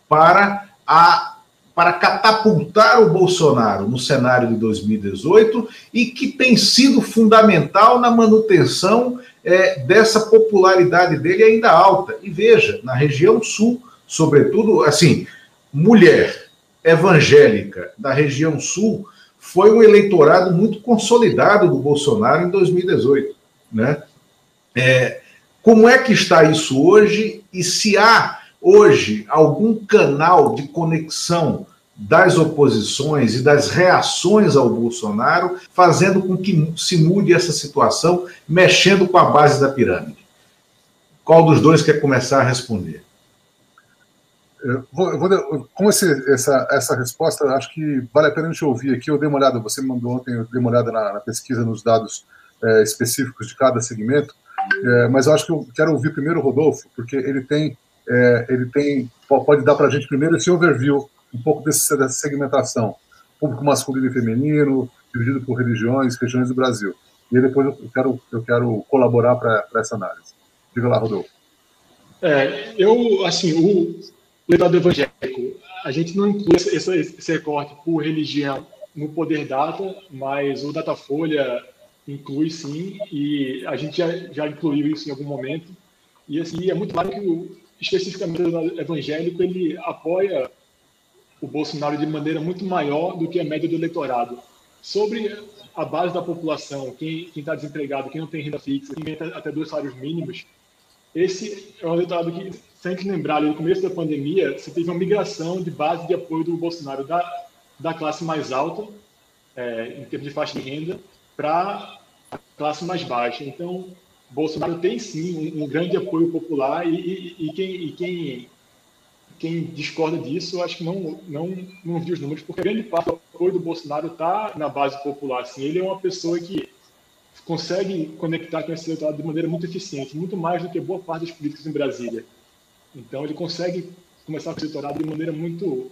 para a para catapultar o Bolsonaro no cenário de 2018 e que tem sido fundamental na manutenção é, dessa popularidade dele ainda alta. E veja, na região sul, sobretudo, assim, mulher evangélica da região sul foi um eleitorado muito consolidado do Bolsonaro em 2018, né? É, como é que está isso hoje e se há hoje algum canal de conexão das oposições e das reações ao Bolsonaro, fazendo com que se mude essa situação, mexendo com a base da pirâmide? Qual dos dois quer começar a responder? Eu vou, eu vou, com esse, essa, essa resposta, acho que vale a pena a gente ouvir aqui. Eu dei uma olhada, você me mandou ontem, eu dei uma olhada na, na pesquisa, nos dados é, específicos de cada segmento, é, mas eu acho que eu quero ouvir primeiro o Rodolfo, porque ele tem é, ele tem pode dar para a gente primeiro esse overview, um pouco desse, dessa segmentação, público masculino e feminino, dividido por religiões, regiões do Brasil. E depois eu quero, eu quero colaborar para essa análise. Diga lá, Rodolfo. É, eu, assim, o legado evangélico, a gente não inclui esse, esse recorte por religião no Poder Data, mas o Datafolha inclui sim, e a gente já, já incluiu isso em algum momento. E assim, é muito claro que o, especificamente o evangélico, ele apoia o Bolsonaro de maneira muito maior do que a média do eleitorado. Sobre a base da população, quem está desempregado, quem não tem renda fixa, quem tem até dois salários mínimos, esse é um eleitorado que, se a gente lembrar, no começo da pandemia, você teve uma migração de base de apoio do Bolsonaro da, da classe mais alta, é, em termos de faixa de renda, para classe mais baixa. Então, Bolsonaro tem sim um, um grande apoio popular e, e, e, quem, e quem, quem, discorda disso, acho que não, não, não viu os números, porque grande parte do apoio do Bolsonaro está na base popular. Assim. Ele é uma pessoa que consegue conectar com esse eleitorado de maneira muito eficiente, muito mais do que boa parte dos políticos em Brasília. Então, ele consegue começar com esse eleitorado de maneira muito,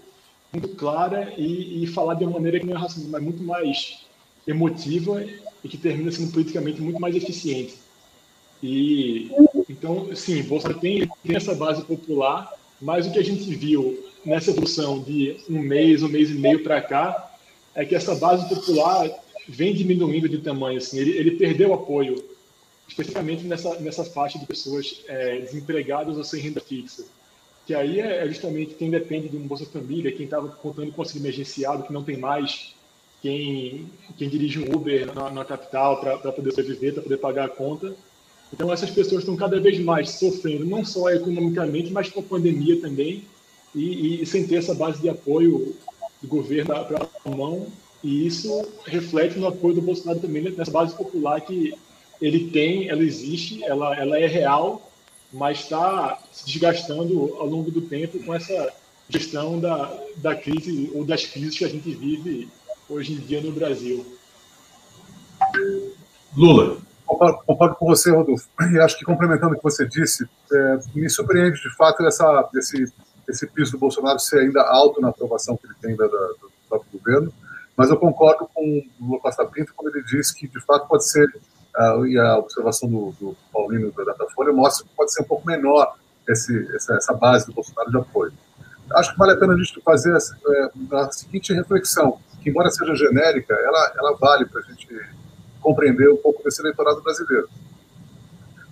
muito clara e, e falar de uma maneira que não é racional, mas muito mais emotiva e que termina sendo politicamente muito mais eficiente. E então, sim, Bolsonaro tem, tem essa base popular, mas o que a gente viu nessa evolução de um mês, um mês e meio para cá, é que essa base popular vem diminuindo de tamanho. Assim, ele, ele perdeu apoio, especificamente nessa, nessa faixa de pessoas é, desempregadas ou sem renda fixa. Que aí é, é justamente quem depende de um Bolsa Família, quem estava contando com auxílio emergenciado, que não tem mais, quem, quem dirige um Uber na, na capital para poder sobreviver, para poder pagar a conta. Então, essas pessoas estão cada vez mais sofrendo, não só economicamente, mas com a pandemia também, e, e sem ter essa base de apoio do governo para a mão. E isso reflete no apoio do Bolsonaro também, né, nessa base popular que ele tem, ela existe, ela, ela é real, mas está se desgastando ao longo do tempo com essa gestão da, da crise ou das crises que a gente vive hoje em dia no Brasil. Lula. Concordo, concordo com você, Rodolfo. E acho que complementando o que você disse, é, me surpreende de fato essa, esse, esse piso do Bolsonaro ser ainda alto na aprovação que ele tem da, da, do próprio governo, mas eu concordo com o Lula Costa Pinto quando ele diz que de fato pode ser, uh, e a observação do, do Paulino da Datafolha mostra que pode ser um pouco menor esse, essa, essa base do Bolsonaro de apoio. Acho que vale a pena a gente fazer a, a seguinte reflexão, que embora seja genérica, ela, ela vale para a gente compreender um pouco desse eleitorado brasileiro.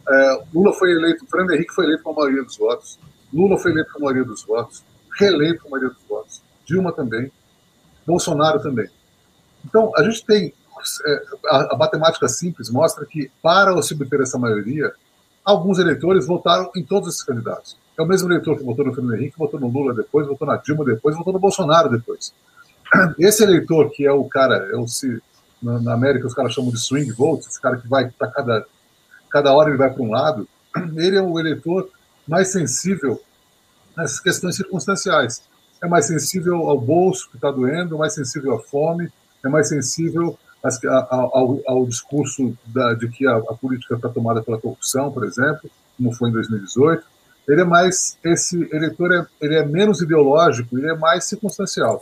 É, Lula foi eleito, Fernando Henrique foi eleito com a maioria dos votos, Lula foi eleito com a maioria dos votos, reeleito com a maioria dos votos, Dilma também, Bolsonaro também. Então, a gente tem. É, a, a, matemática simples mostra que, para se obter essa maioria, alguns eleitores votaram em todos esses candidatos. É o mesmo eleitor que votou no Fernando Henrique, votou no Lula depois, votou na Dilma depois, votou no Bolsonaro depois. Esse eleitor, que é o cara, é o, se, na, América os caras chamam de swing vote, esse cara que vai para cada, cada hora ele vai para um lado, ele é o eleitor mais sensível nessas questões circunstanciais. É mais sensível ao bolso que está doendo, mais sensível à fome, é mais sensível ao, ao, discurso da, de que a, a política está tomada pela corrupção, por exemplo, como foi em 2018. Ele é mais esse eleitor é, ele é menos ideológico, ele é mais circunstancial.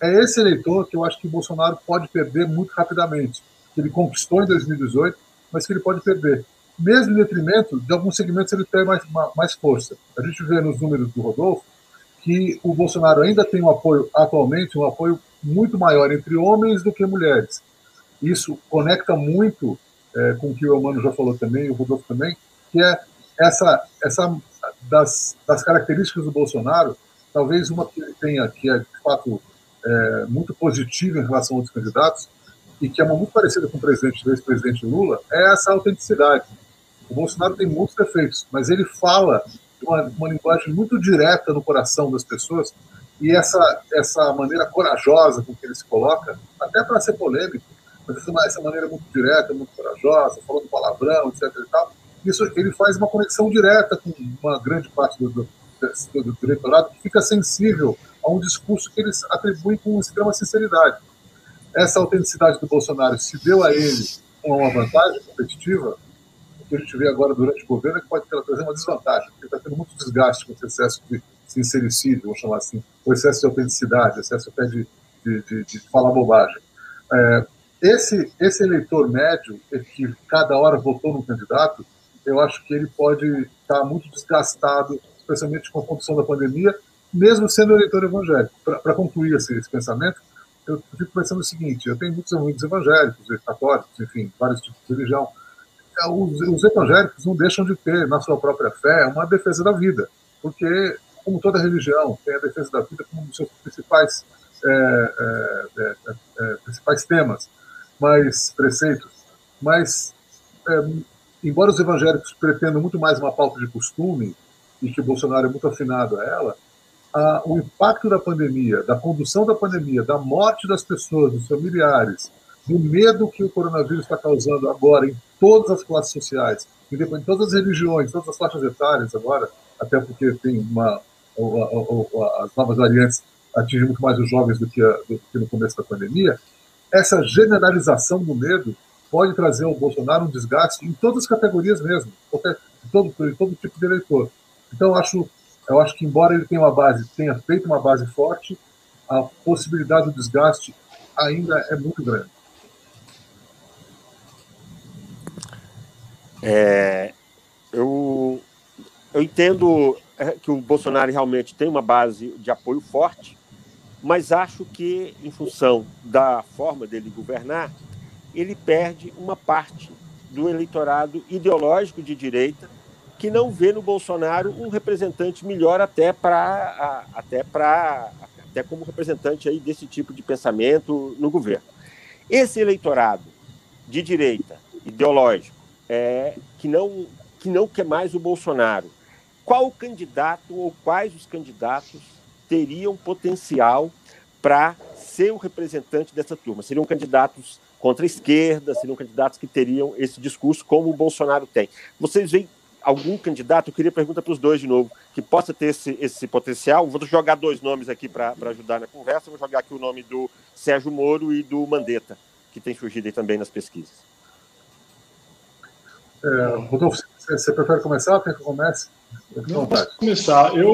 É esse eleitor que eu acho que Bolsonaro pode perder muito rapidamente, que ele conquistou em 2018, mas que ele pode perder. Mesmo em detrimento de alguns segmentos ele tem mais, mais força. A gente vê nos números do Rodolfo que o Bolsonaro ainda tem um apoio, atualmente, um apoio muito maior entre homens do que mulheres. Isso conecta muito é, com o que o Emano já falou também, o Rodolfo também, que é essa, essa das, das características do Bolsonaro, talvez uma que ele tenha, que é de fato é, muito positiva em relação a outros candidatos, e que é muito parecida com o presidente, ex-presidente Lula, é essa autenticidade. O Bolsonaro tem muitos defeitos, mas ele fala uma, uma linguagem muito direta no coração das pessoas, e essa, essa maneira corajosa com que ele se coloca, até para ser polêmico, mas essa, essa maneira muito direta, muito corajosa, falando palavrão, etc. E tal, isso ele faz uma conexão direta com uma grande parte do, do, do, do eleitorado que fica sensível a um discurso que eles atribuem com extrema sinceridade. Essa autenticidade do Bolsonaro se deu a ele uma vantagem competitiva, o que a gente vê agora durante o governo é que pode trazer uma desvantagem, porque está tendo muito desgaste com esse excesso de sincericídio, vamos chamar assim, o excesso de autenticidade, excesso até de, de, de, de falar bobagem. É, esse, esse eleitor médio, que cada hora votou num candidato, eu acho que ele pode estar muito desgastado, especialmente com a condição da pandemia, mesmo sendo eleitor evangélico. Para concluir esse, esse, pensamento, eu fico pensando o seguinte: eu tenho muitos amigos evangélicos, católicos, enfim, vários tipos de religião. É, os, os, evangélicos não deixam de ter, na sua própria fé, uma defesa da vida, porque, como toda religião, tem a defesa da vida como um dos seus principais, é, é, é, é principais temas, mas preceitos. Mas, é, embora os evangélicos pretendam muito mais uma pauta de costume, e que o Bolsonaro é muito afinado a ela, o impacto da pandemia, da condução da pandemia, da morte das pessoas, dos familiares, do medo que o coronavírus está causando agora em todas as classes sociais, em todas as religiões, todas as faixas etárias agora, até porque tem uma as novas variantes atingem muito mais os jovens do que, a, do que no começo da pandemia. Essa generalização do medo pode trazer ao Bolsonaro um desgaste em todas as categorias mesmo, qualquer, todo, todo tipo de eleitor. Então, acho eu acho que, embora ele tenha uma base, tenha feito uma base forte, a possibilidade do desgaste ainda é muito grande. É, eu, eu entendo é, que o Bolsonaro realmente tem uma base de apoio forte, mas acho que, em função da forma dele governar, ele perde uma parte do eleitorado ideológico de direita que não vê no Bolsonaro um representante melhor até para até para até como representante aí desse tipo de pensamento no governo. Esse eleitorado de direita ideológico é que não, que não quer mais o Bolsonaro. Qual candidato ou quais os candidatos teriam potencial para ser o representante dessa turma? Seriam candidatos contra a esquerda, seriam candidatos que teriam esse discurso como o Bolsonaro tem. Vocês veem algum candidato, eu queria perguntar para os dois de novo, que possa ter esse, esse potencial. Vou jogar dois nomes aqui para ajudar na conversa. Vou jogar aqui o nome do Sérgio Moro e do Mandetta, que tem surgido aí também nas pesquisas. É, Rodolfo, você prefere começar? Quer que eu comece? Não, posso começar. Eu,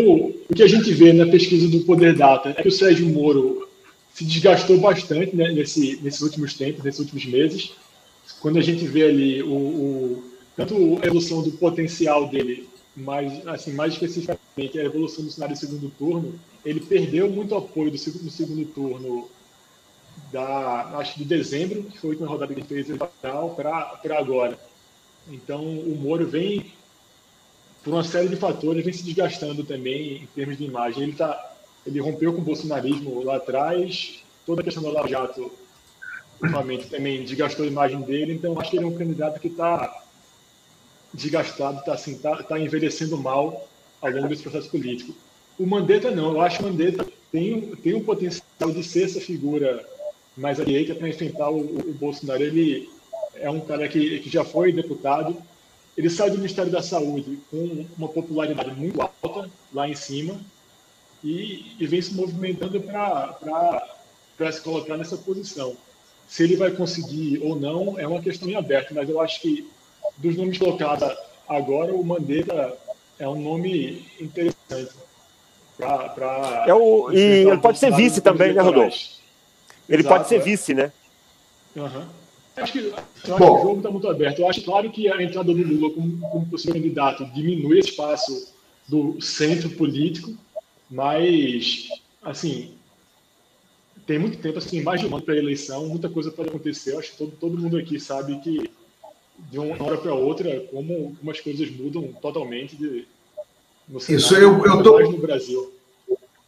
o que a gente vê na pesquisa do Poder Data é que o Sérgio Moro se desgastou bastante né, nesse, nesses últimos tempos, nesses últimos meses. Quando a gente vê ali o, o tanto a evolução do potencial dele, mais, assim, mais especificamente a evolução do cenário do segundo turno, ele perdeu muito apoio do segundo, do segundo turno da, acho de dezembro, que foi a última rodada que ele fez para agora. Então, o Moro vem, por uma série de fatores, vem se desgastando também em termos de imagem. Ele, tá, ele rompeu com o bolsonarismo lá atrás, toda a questão do Lava Jato, ultimamente, também desgastou a imagem dele. Então, acho que ele é um candidato que está desgastado, está assim, tá, tá envelhecendo mal ao longo desse processo político. O Mandetta não, eu acho que o Mandetta tem, tem um potencial de ser essa figura mais à direita para enfrentar o, o, Bolsonaro. Ele é um cara que, que já foi deputado, ele sai do Ministério da Saúde com uma popularidade muito alta lá em cima e, e vem se movimentando para se colocar nessa posição. Se ele vai conseguir ou não é uma questão em aberto, mas eu acho que dos nomes colocados agora, o Mandetta é um nome interessante. Pra, pra é o, e ele pode ser vice também, né, Rodolfo? Ele Exato, pode ser é. vice, né? Uhum. Acho que, acho que o jogo está muito aberto. Eu acho claro que a entrada do Lula como, como possível candidato diminui o espaço do centro político, mas, assim, tem muito tempo, assim, mais de um ano para a eleição, muita coisa pode acontecer. Eu acho que todo, todo mundo aqui sabe que de uma hora para outra, como, como as coisas mudam totalmente de, no Isso eu, eu tô, no Brasil.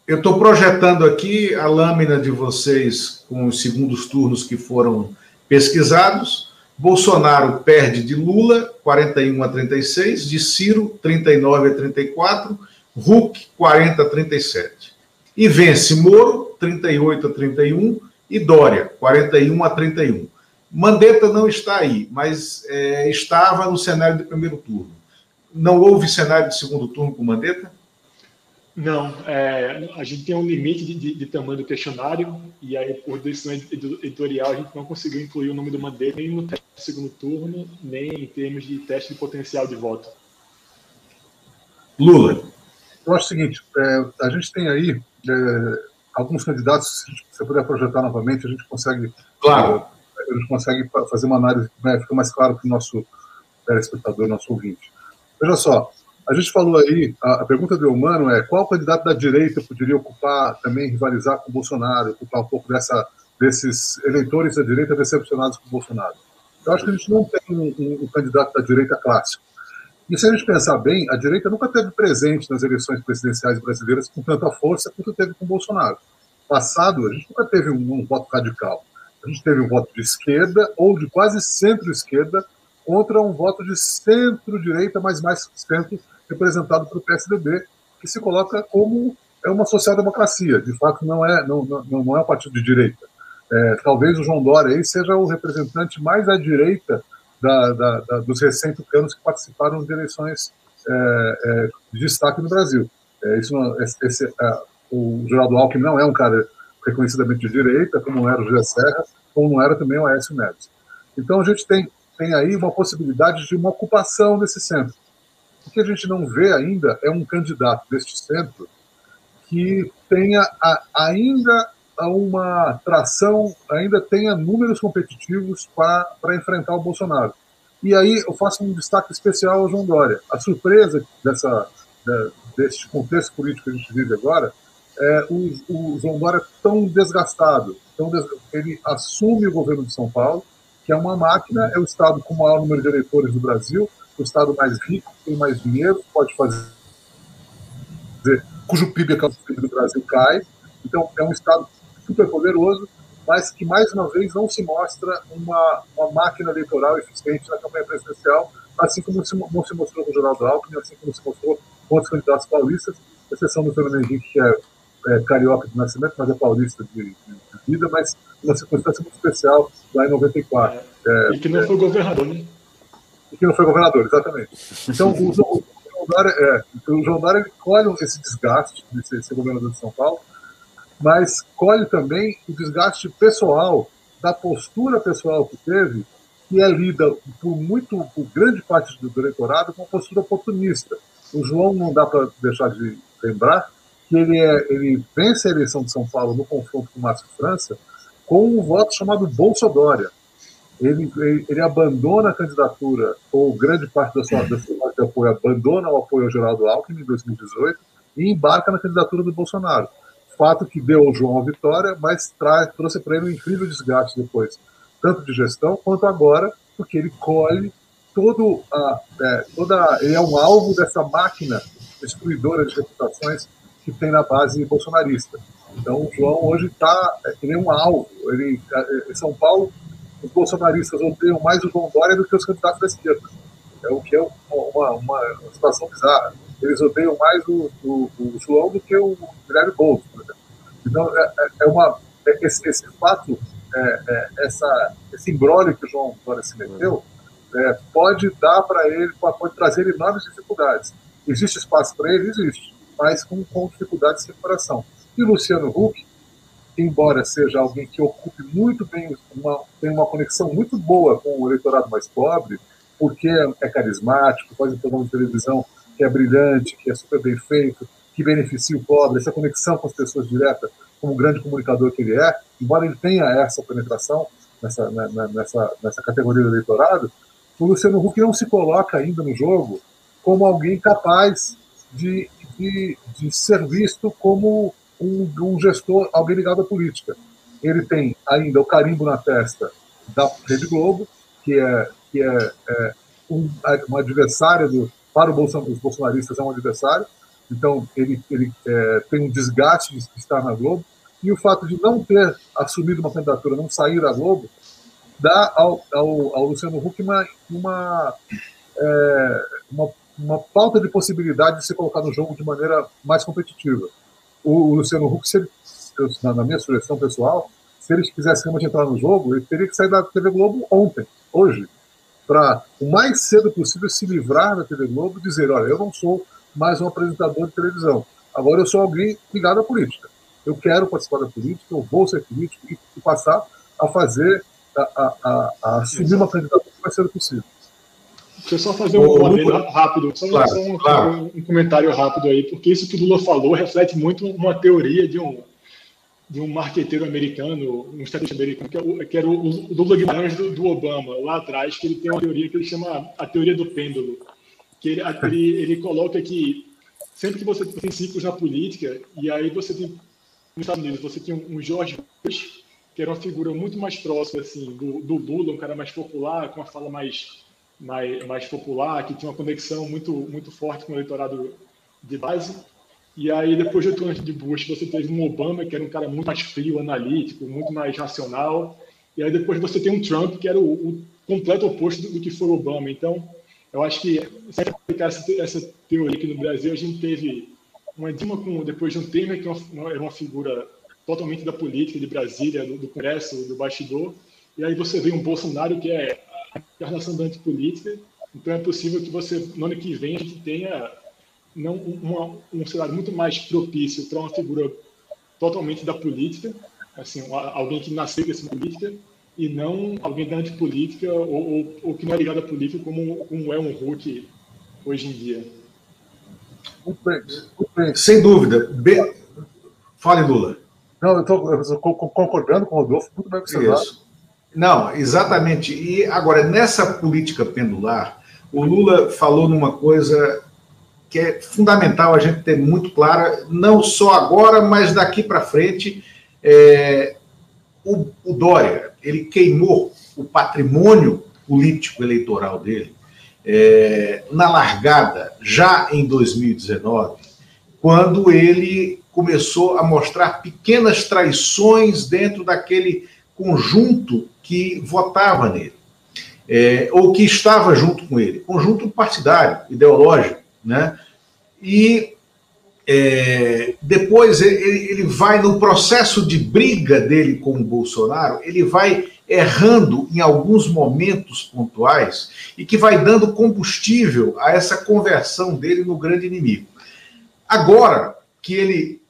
Eu estou projetando aqui a lâmina de vocês com os segundos turnos que foram pesquisados. Bolsonaro perde de Lula, 41 a 36, de Ciro, 39 a 34, Huck, 40 a 37. E vence Moro, 38 a 31, e Dória, 41 a 31. Mandetta não está aí, mas é, estava no cenário de primeiro turno. Não houve cenário de segundo turno com Mandetta? Não, é, a gente tem um limite de, de, de, tamanho do questionário e aí por decisão editorial a gente não conseguiu incluir o nome do Mandetta nem no teste de segundo turno, nem em termos de teste de potencial de voto. Lula. Eu acho o seguinte, é, a gente tem aí é, alguns candidatos, se você puder projetar novamente, a gente consegue claro a gente consegue fazer uma análise, né, fica mais claro para o nosso telespectador, nosso ouvinte. Veja só, a gente falou aí, a, a pergunta do humano é qual candidato da direita poderia ocupar, também rivalizar com o Bolsonaro, ocupar um pouco dessa, desses eleitores da direita decepcionados com o Bolsonaro. Eu acho que a gente não tem um, um, um candidato da direita clássico. E se a gente pensar bem, a direita nunca teve presente nas eleições presidenciais brasileiras com tanta força quanto teve com o Bolsonaro. Passado, a gente nunca teve um, um voto radical a gente teve um voto de esquerda ou de quase centro-esquerda contra um voto de centro-direita, mas mais centro, representado pelo PSDB, que se coloca como é uma social-democracia. De fato, não é, não, não, não é um partido de direita. É, talvez o João Dória aí seja o representante mais à direita da, da, da, dos recém-tucanos que participaram de eleições é, é, de destaque no Brasil. É, esse, esse, é, o Geraldo Alckmin não é um cara reconhecidamente de direita, como era o José Serra, como era também o Aécio Neves. Então a gente tem, tem aí uma possibilidade de uma ocupação desse centro. O que a gente não vê ainda é um candidato deste centro que tenha a, ainda uma tração, ainda tenha números competitivos para enfrentar o Bolsonaro. E aí eu faço um destaque especial ao João Dória. A surpresa dessa, desse contexto político que a gente vive agora é, o, o João Dória é tão desgastado, tão des... ele assume o governo de São Paulo, que é uma máquina, é o estado com o maior número de eleitores do Brasil, o estado mais rico, tem mais dinheiro, pode fazer, cujo PIB é do Brasil cai. Então, é um estado super poderoso, mas que, mais uma vez, não se mostra uma, uma máquina eleitoral eficiente na campanha presidencial, assim como se, não se mostrou com o Geraldo Alckmin, assim como se mostrou com outros candidatos paulistas, exceção do Fernando Henrique, que é, é, carioca de nascimento, mas é paulista de, de, de vida, mas uma circunstância muito especial lá em 94. É, e que não foi governador, né? E que não foi governador, exatamente. Então, o, o, João Dória, é, o João Dória colhe esse desgaste de ser, ser governador de São Paulo, mas colhe também o desgaste pessoal, da postura pessoal que teve, que é lida por muito, por grande parte do eleitorado, com uma postura oportunista. O João não dá para deixar de lembrar que ele, é, ele vence a eleição de São Paulo no confronto com o Márcio França com um voto chamado Bolsodória. Ele, ele, ele, abandona a candidatura, ou grande parte da sua, da sua de apoio abandona o apoio ao Geraldo Alckmin em 2018 e embarca na candidatura do Bolsonaro fato que deu ao João a vitória, mas traz, trouxe para ele um incrível desgaste depois, tanto de gestão quanto agora, porque ele colhe todo a, é, toda, ele é um alvo dessa máquina destruidora de reputações que tem na base bolsonarista. Então, o João hoje está, ele é um alvo. Ele, em São Paulo, os bolsonaristas odeiam mais o João Dória do que os candidatos da esquerda. É o que é uma, uma, situação bizarra eles odeiam mais o, o, o João do que o Guilherme Boulos, por exemplo. Então, é, é, é uma, é, esse, esse fato, é, é, essa, esse embrólio que o João Dória se meteu, é, pode dar para ele, pode trazer enormes dificuldades. Existe espaço para ele? Existe, mas com, com dificuldades de separação. E Luciano Huck, embora seja alguém que ocupe muito bem, uma, tem uma conexão muito boa com o eleitorado mais pobre, porque é carismático, faz um programa de televisão que é brilhante, que é super bem feito, que beneficia o pobre, essa conexão com as pessoas direta, como grande comunicador que ele é, embora ele tenha essa penetração nessa, né, né, nessa, nessa categoria do eleitorado, o Luciano Huck não se coloca ainda no jogo como alguém capaz de, de, de ser visto como um, um, gestor, alguém ligado à política. Ele tem ainda o carimbo na testa da Rede Globo, que é, que é, é um, um adversário do, para os bolsonaristas é um adversário, então ele, ele é, tem um desgaste de estar na Globo, e o fato de não ter assumido uma candidatura, não sair da Globo, dá ao, ao, ao Luciano Huck uma, uma, é, uma, uma falta de possibilidade de se colocar no jogo de maneira mais competitiva. O, o Luciano Huck, se ele, na, na minha sugestão pessoal, se ele quisesse realmente entrar no jogo, ele teria que sair da TV Globo ontem, hoje para o mais cedo possível se livrar da TV Globo e dizer: olha, eu não sou mais um apresentador de televisão, agora eu sou alguém ligado à política. Eu quero participar da política, eu vou ser político e, e passar a fazer, a, a, a, a assumir uma candidatura o mais cedo possível. Deixa eu só fazer um adendo rápido, só, claro, só um, claro. um, comentário rápido aí, porque isso que o Lula falou reflete muito uma teoria de um, de um marqueteiro americano, um estrategista americano, que, é o, que era o, o Douglas Guimarães do, do, Obama, lá atrás, que ele tem uma teoria que ele chama a teoria do pêndulo, que ele, ele, ele coloca que sempre que você tem ciclos na política, e aí você tem, nos Estados Unidos, você tem um, um George Bush, que era uma figura muito mais próxima assim, do, do Lula, um cara mais popular, com uma fala mais, mais, mais popular, que tinha uma conexão muito, muito forte com o eleitorado de base, e aí, depois do turno de Bush, você teve um Obama, que era um cara muito mais frio, analítico, muito mais racional. E aí, depois você tem um Trump, que era o, o completo oposto do, que foi o Obama. Então, eu acho que, se aplicar essa, essa teoria aqui no Brasil, a gente teve uma Dilma com, depois de um Temer, que é uma, era uma figura totalmente da política de Brasília, do, do Congresso, do bastidor. E aí você vê um Bolsonaro que é encarnação da antipolítica. Então, é possível que você, no ano que vem, a gente tenha não uma, um cenário muito mais propício para uma figura totalmente da política, assim, alguém que nasceu dessa política e não alguém da antipolítica ou, ou, ou que não é ligado à política como, como é um Hulk hoje em dia. Sem dúvida. Be... Fale, Lula. Não, eu estou concordando com o Rodolfo, muito bem observado. Isso. Não, exatamente. E agora, nessa política pendular, o Lula falou numa coisa que é fundamental a gente ter muito clara, não só agora, mas daqui para frente. É, o, o Dória, ele queimou o patrimônio político eleitoral dele é, na largada, já em 2019, quando ele começou a mostrar pequenas traições dentro daquele conjunto que votava nele. é, ou que estava junto com ele, conjunto partidário, ideológico, né? E é, depois ele, ele, vai no processo de briga dele com o Bolsonaro, ele vai errando em alguns momentos pontuais e que vai dando combustível a essa conversão dele no grande inimigo. Agora que ele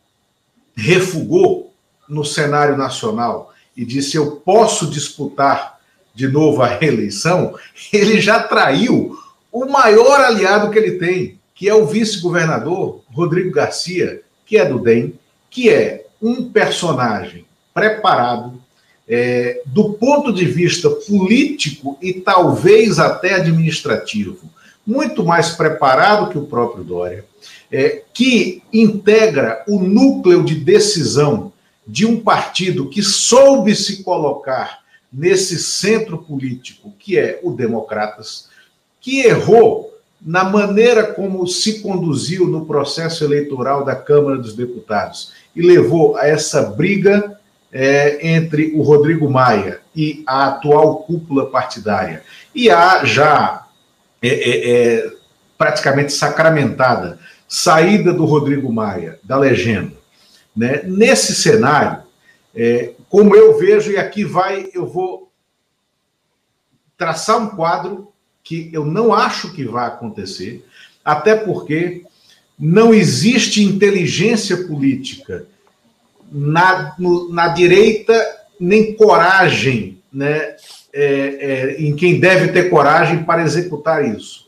refugou no cenário nacional e disse eu posso disputar de novo a reeleição, ele já traiu o maior aliado que ele tem, que é o vice-governador Rodrigo Garcia, que é do DEM, que é um personagem preparado é, do ponto de vista político e talvez até administrativo, muito mais preparado que o próprio Dória, é, que integra o núcleo de decisão de um partido que soube se colocar nesse centro político, que é o Democratas, que errou na maneira como se conduziu no processo eleitoral da Câmara dos Deputados e levou a essa briga é, entre o Rodrigo Maia e a atual cúpula partidária. E a já é, é, é, praticamente sacramentada saída do Rodrigo Maia da legenda. Né? Nesse cenário, é, como eu vejo, e aqui vai, eu vou traçar um quadro que eu não acho que vai acontecer, até porque não existe inteligência política na, no, na direita, nem coragem né, é, é, em quem deve ter coragem para executar isso.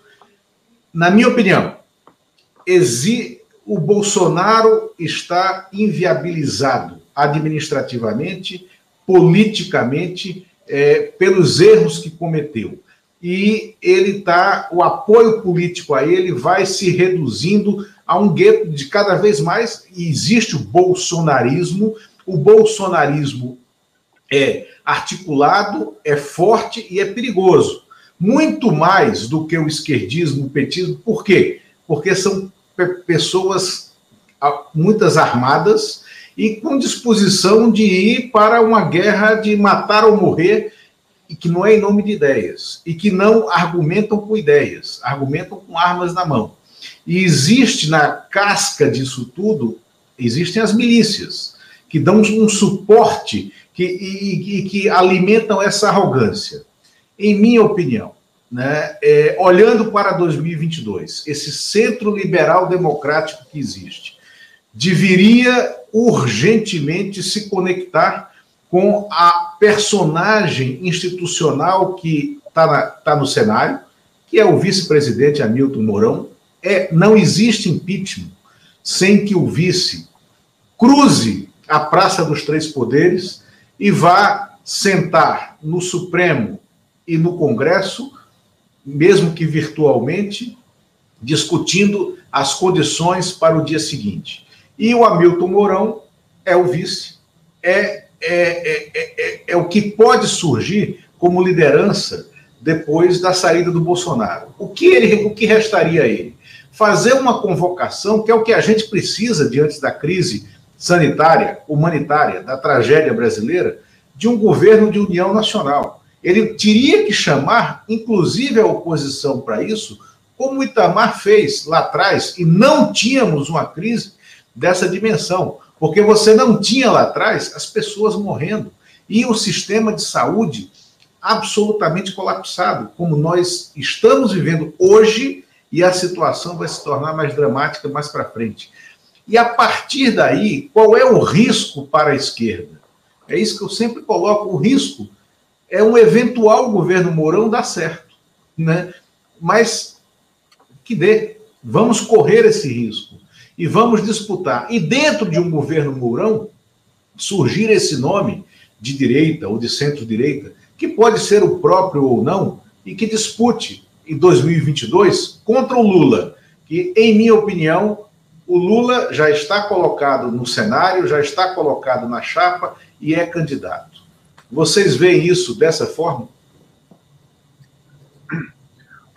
Na minha opinião, exi o Bolsonaro está inviabilizado administrativamente, politicamente, é, pelos erros que cometeu e ele tá, o apoio político a ele vai se reduzindo a um gueto de cada vez mais e existe o bolsonarismo. O bolsonarismo é articulado, é forte e é perigoso. Muito mais do que o esquerdismo, o petismo. Por quê? Porque são pessoas muitas armadas e com disposição de ir para uma guerra de matar ou morrer e que não é em nome de ideias, e que não argumentam com ideias, argumentam com armas na mão. E existe na casca disso tudo, existem as milícias, que dão um suporte que, e, e que alimentam essa arrogância. Em minha opinião, né, é, olhando para 2022, esse centro liberal democrático que existe, deveria urgentemente se conectar com a personagem institucional que está tá no cenário, que é o vice-presidente Hamilton Mourão. É, não existe impeachment sem que o vice cruze a Praça dos Três Poderes e vá sentar no Supremo e no Congresso, mesmo que virtualmente, discutindo as condições para o dia seguinte. E o Hamilton Mourão é o vice, é é, é, é, é, o que pode surgir como liderança depois da saída do Bolsonaro. O que, ele, o que restaria a ele? Fazer uma convocação, que é o que a gente precisa diante da crise sanitária, humanitária, da tragédia brasileira, de um governo de união nacional. Ele teria que chamar, inclusive, a oposição para isso, como o Itamar fez lá atrás, e não tínhamos uma crise dessa dimensão. Porque você não tinha lá atrás as pessoas morrendo e o sistema de saúde absolutamente colapsado, como nós estamos vivendo hoje, e a situação vai se tornar mais dramática mais para frente. E a partir daí, qual é o risco para a esquerda? É isso que eu sempre coloco: o risco é um eventual governo Mourão dar certo, né? Mas que dê, vamos correr esse risco e vamos disputar. E dentro de um governo Mourão, surgir esse nome de direita ou de centro-direita, que pode ser o próprio ou não, e que dispute em 2022 contra o Lula, que, em minha opinião, o Lula já está colocado no cenário, já está colocado na chapa e é candidato. Vocês veem isso dessa forma?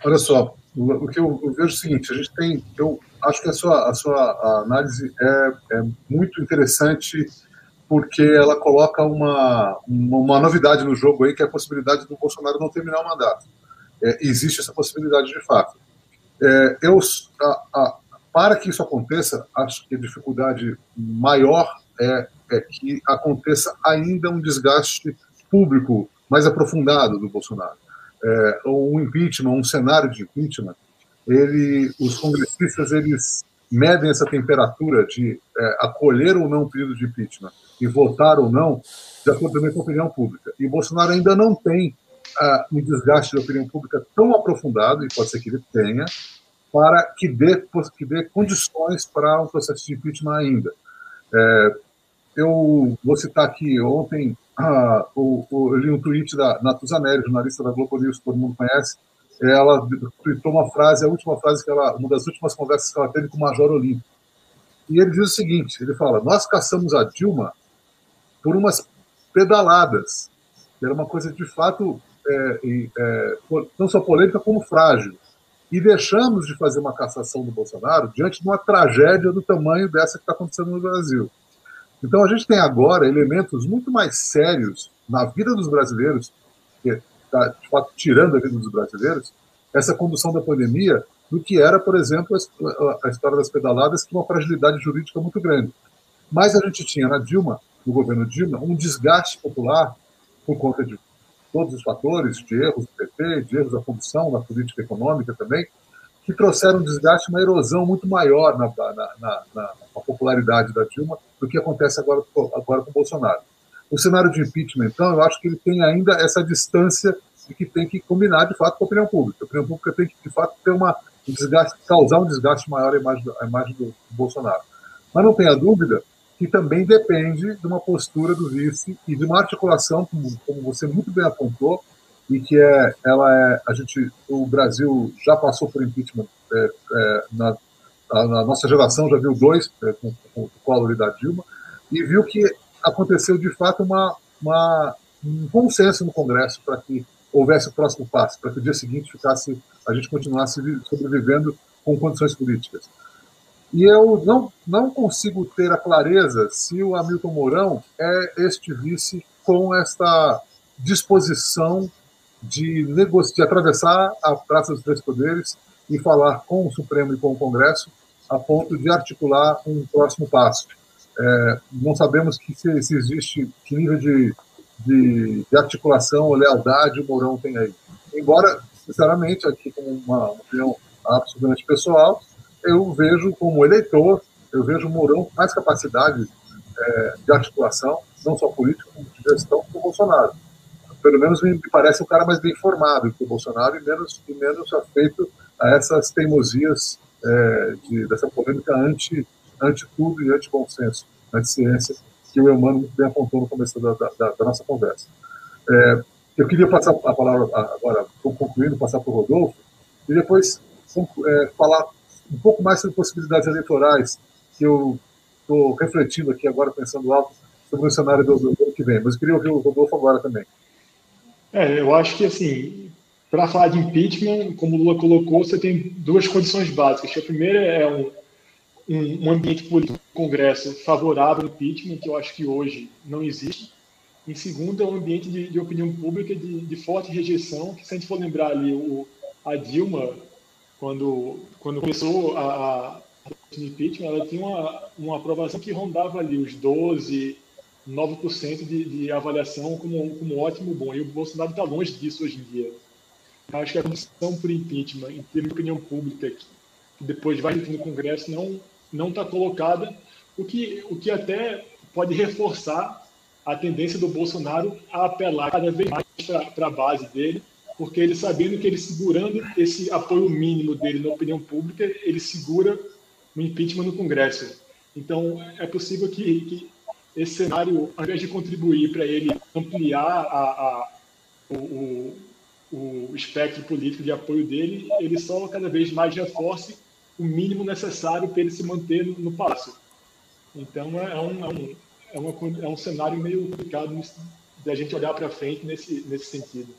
Olha só, o que eu, eu vejo é o seguinte: a gente tem, eu acho que a sua, a sua análise é, é muito interessante porque ela coloca uma, uma novidade no jogo aí, que é a possibilidade do Bolsonaro não terminar o mandato. é, existe essa possibilidade de fato. É, eu, a, a, para que isso aconteça, acho que a dificuldade maior é, é que aconteça ainda um desgaste público mais aprofundado do Bolsonaro. É, um impeachment, um cenário de impeachment, ele, os congressistas eles medem essa temperatura de é, acolher ou não o pedido de impeachment e votar ou não, de acordo com a opinião pública. E Bolsonaro ainda não tem um desgaste da opinião pública tão aprofundado, e pode ser que ele tenha, para que dê, que dê condições para um processo de impeachment ainda. É, eu vou citar aqui, ontem uh, o, o, eu li um tweet da Natuzanelli, jornalista da Globo News, que todo mundo conhece, ela tweetou uma frase, a última frase que ela, uma das últimas conversas que ela teve com o Major Olímpio. E ele diz o seguinte: ele fala, nós caçamos a Dilma por umas pedaladas, que era uma coisa de fato é, é, não só polêmica como frágil. E deixamos de fazer uma cassação do Bolsonaro diante de uma tragédia do tamanho dessa que está acontecendo no Brasil. Então a gente tem agora elementos muito mais sérios na vida dos brasileiros, que está de fato tirando a vida dos brasileiros, essa condução da pandemia, do que era, por exemplo, a história das pedaladas, que uma fragilidade jurídica muito grande. Mas a gente tinha na Dilma, no governo Dilma, um desgaste popular por conta de todos os fatores, de erros do PT, de erros da condução na política econômica também, que trouxeram um desgaste, uma erosão muito maior na, na, na, na, popularidade da Dilma do que acontece agora, agora com o Bolsonaro. O cenário de impeachment, então, eu acho que ele tem ainda essa distância de que tem que combinar, de fato, com a opinião pública. A opinião pública tem que, de fato, ter uma, um desgaste, causar um desgaste maior à imagem, à imagem do, do Bolsonaro. Mas não tenha dúvida que também depende de uma postura do vice e de uma articulação, como, como você muito bem apontou, e que é, ela é, a gente, o Brasil já passou por impeachment é, é, na, na, nossa geração já viu dois é, com, com, o Collor e da Dilma e viu que aconteceu de fato uma, uma um consenso no Congresso para que houvesse o próximo passo, para que o dia seguinte ficasse a gente continuasse sobrevivendo com condições políticas. E eu não, não consigo ter a clareza se o Hamilton Mourão é este vice com esta disposição de, de atravessar a Praça dos Três Poderes e falar com o Supremo e com o Congresso a ponto de articular um próximo passo. É, não sabemos que se, se, existe que nível de, de, de, articulação ou lealdade o Mourão tem aí. Embora, sinceramente, aqui como uma opinião absolutamente pessoal, eu vejo como eleitor, eu vejo o Mourão com mais capacidade é, de articulação, não só política, como de gestão, que o Bolsonaro. Pelo menos me parece um cara mais bem formado que o Bolsonaro e menos, e menos afeito a essas teimosias é, de, dessa polêmica anti, anti tudo e anti bom senso, anti ciência, que o Eumano muito bem apontou no começo da, da, da nossa conversa. É, eu queria passar a palavra agora, concluindo, passar para o Rodolfo, e depois é, falar um pouco mais sobre possibilidades eleitorais, que eu estou refletindo aqui agora, pensando alto, sobre o cenário do ano que vem. Mas eu queria ouvir o Rodolfo agora também. É, eu acho que, assim, para falar de impeachment, como o Lula colocou, você tem duas condições básicas. A primeira é um, um, um ambiente político do Congresso favorável ao impeachment, que eu acho que hoje não existe. Em segundo, é um ambiente de, de opinião pública de, de, forte rejeição, que se a gente for lembrar ali, o, a Dilma quando, quando começou a, a impeachment, ela tinha uma, uma aprovação que rondava ali os 12, 9% de, de avaliação como, como ótimo, bom. E o Bolsonaro está longe disso hoje em dia. Acho que a condição por impeachment, em termos de opinião pública, que, depois vai no Congresso, não não está colocada, o que, o que até pode reforçar a tendência do Bolsonaro a apelar cada vez mais para a base dele porque ele sabendo que ele segurando esse apoio mínimo dele na opinião pública, ele segura o impeachment no Congresso. Então, é possível que, que esse cenário, ao invés de contribuir para ele ampliar a, a, o, o, espectro político de apoio dele, ele só cada vez mais reforce o mínimo necessário para ele se manter no, no palácio. Então, é, é um, é, um, é, uma, é um cenário meio complicado da gente olhar para frente nesse, nesse sentido.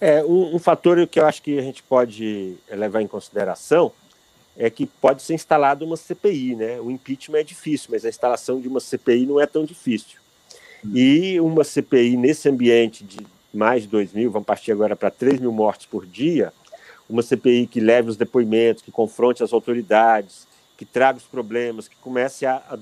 É, um, um, fator que eu acho que a gente pode levar em consideração é que pode ser instalada uma CPI, né? O impeachment é difícil, mas a instalação de uma CPI não é tão difícil. E uma CPI nesse ambiente de mais de 2 mil, vamos partir agora para 3 mil mortes por dia, uma CPI que leve os depoimentos, que confronte as autoridades, que traga os problemas, que comece a, a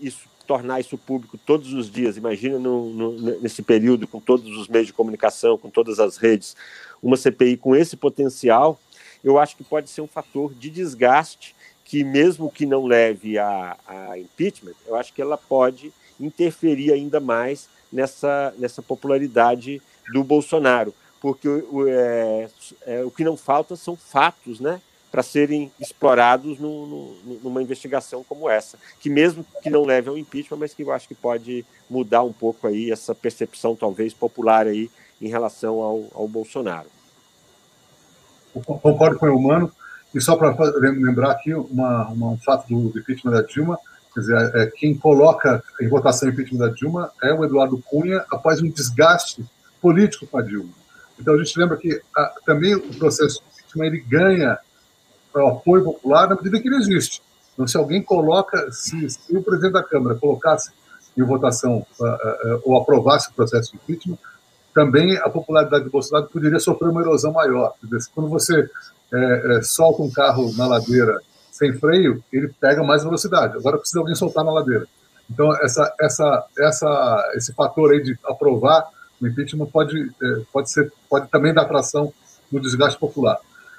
isso, tornar isso público todos os dias. Imagina no, no, nesse período, com todos os meios de comunicação, com todas as redes, uma CPI com esse potencial, eu acho que pode ser um fator de desgaste que, mesmo que não leve a, a impeachment, eu acho que ela pode interferir ainda mais nessa, nessa popularidade do Bolsonaro, porque o, é, é, o que não falta são fatos, né? para serem explorados no, no, numa investigação como essa, que mesmo que não leve ao impeachment, mas que eu acho que pode mudar um pouco aí essa percepção talvez popular aí em relação ao, ao Bolsonaro. concordo com o Humano, e só para lembrar aqui uma, uma, um fato do impeachment da Dilma, quer dizer, é, quem coloca em votação o impeachment da Dilma é o Eduardo Cunha após um desgaste político com a Dilma. Então a gente lembra que a, também o processo de impeachment ele ganha o apoio popular na medida que ele existe. Então, se alguém coloca, se, se o presidente da Câmara colocasse em votação uh, uh, ou aprovasse o processo de impeachment, também a popularidade do Bolsonaro poderia sofrer uma erosão maior. Quando você é, é, solta um carro na ladeira sem freio, ele pega mais velocidade. Agora precisa alguém soltar na ladeira. Então, essa, essa, essa, esse fator aí de aprovar o impeachment pode, é, pode, ser, pode também dar tração no desgaste popular.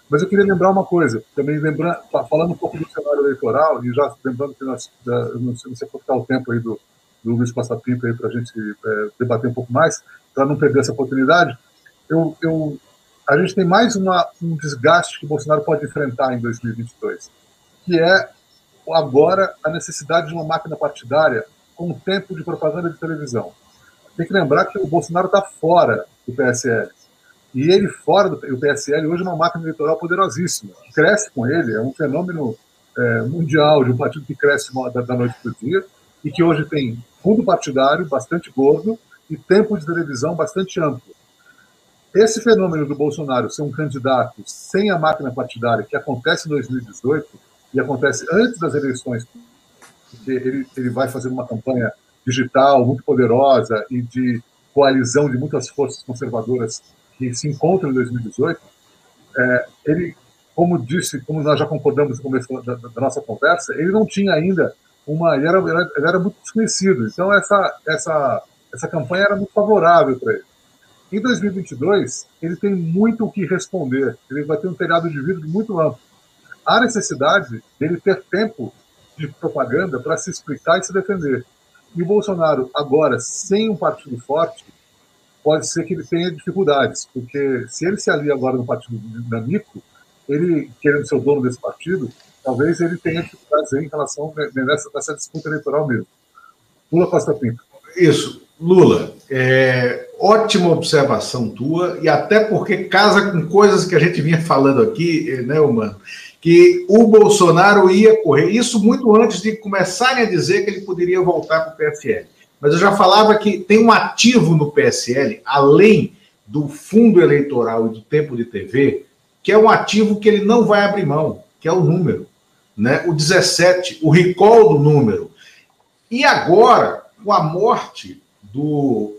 Mas eu queria lembrar uma coisa, também lembrando, falando um pouco do cenário eleitoral, e já lembrando que nós, não sei se for ficar o tempo aí do, do Luiz Passapinto aí para a gente é, debater um pouco mais, para não perder essa oportunidade, eu, eu, a gente tem mais uma, um desgaste que o Bolsonaro pode enfrentar em 2022, que é agora a necessidade de uma máquina partidária com tempo de propaganda de televisão. Tem que lembrar que o Bolsonaro está fora do PSL. E ele fora do o PSL hoje é uma máquina eleitoral poderosíssima. Cresce com ele, é um fenômeno é, mundial de um partido que cresce da, da noite para o dia e que hoje tem fundo partidário bastante gordo e tempo de televisão bastante amplo. Esse fenômeno do Bolsonaro ser um candidato sem a máquina partidária, que acontece em 2018 e acontece antes das eleições, porque ele, ele vai fazer uma campanha digital muito poderosa e de coalizão de muitas forças conservadoras que se encontra em 2018, é, ele, como disse, como nós já concordamos no começo da, da, nossa conversa, ele não tinha ainda uma, ele era, ele era muito desconhecido. Então essa essa essa campanha era muito favorável para ele. Em 2022, ele tem muito o que responder. Ele vai ter um telhado de vidro muito amplo. Há necessidade dele ter tempo de propaganda para se explicar e se defender. E o Bolsonaro, agora, sem um partido forte, pode ser que ele tenha dificuldades, porque se ele se alia agora no partido dinâmico, ele, querendo ser o dono desse partido, talvez ele tenha dificuldades em relação nessa, nessa disputa eleitoral mesmo. Lula Costa Pinto. Isso. Lula, é, ótima observação tua, e até porque casa com coisas que a gente vinha falando aqui, né, Humano? Que o Bolsonaro ia correr, isso muito antes de começarem a dizer que ele poderia voltar para o PFL. Mas eu já falava que tem um ativo no PSL, além do fundo eleitoral e do tempo de TV, que é um ativo que ele não vai abrir mão, que é o número. Né? O 17, o recall do número. E agora, com a morte do,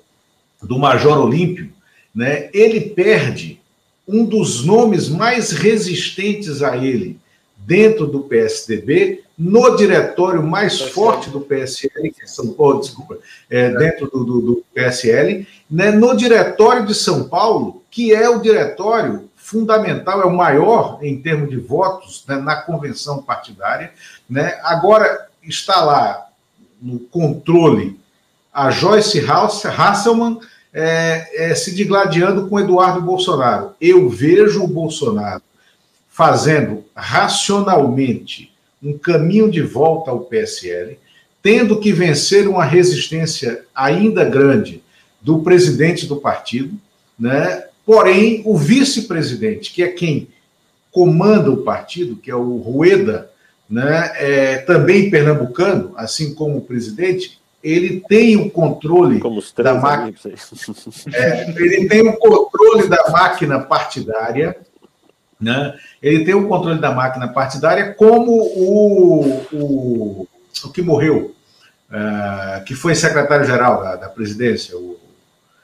do Major Olímpio, né, ele perde um dos nomes mais resistentes a ele dentro do PSDB, no diretório mais forte do PSL, que é São Paulo, desculpa, é, dentro do, do, do PSL, né, no diretório de São Paulo, que é o diretório fundamental, é o maior em termos de votos né, na convenção partidária. Né? Agora está lá no controle a Joyce Hasselman é, é, se digladiando com Eduardo Bolsonaro. Eu vejo o Bolsonaro fazendo racionalmente um caminho de volta ao PSL, tendo que vencer uma resistência ainda grande do presidente do partido, né? Porém, o vice-presidente, que é quem comanda o partido, que é o Rueda, né? É, também pernambucano, assim como o presidente, ele tem o controle da máquina. É, ele tem o controle da máquina partidária né? Ele tem o controle da máquina partidária como o, o, o que morreu, uh, que foi secretário-geral da, da, presidência, o,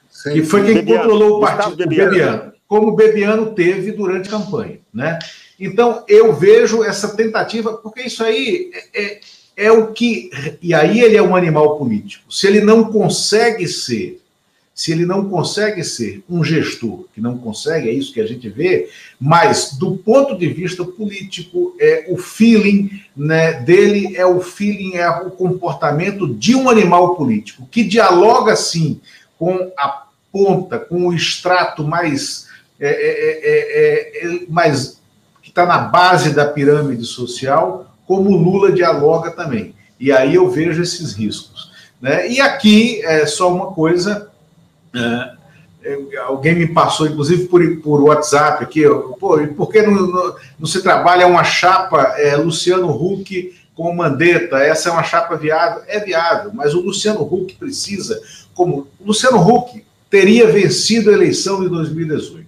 Sim. Que foi quem Bebiano. controlou o partido, Bebiano. Bebiano, como o Bebiano teve durante a campanha. Né? Então, eu vejo essa tentativa, porque isso aí é, é, é o que. E aí ele é um animal político. Se ele não consegue ser se ele não consegue ser um gestor, que não consegue, é isso que a gente vê, mas do ponto de vista político, é o feeling né, dele é o feeling, é o comportamento de um animal político, que dialoga sim com a ponta, com o extrato mais, é, é, é, mais que está na base da pirâmide social, como Lula dialoga também. E aí eu vejo esses riscos. Né? E aqui é só uma coisa é, é, alguém me passou, inclusive por, por WhatsApp aqui, pô, por que não, não, não se trabalha uma chapa é, Luciano Huck com Mandetta? Essa é uma chapa viável? É viável, mas o Luciano Huck precisa, como Luciano Huck teria vencido a eleição de 2018.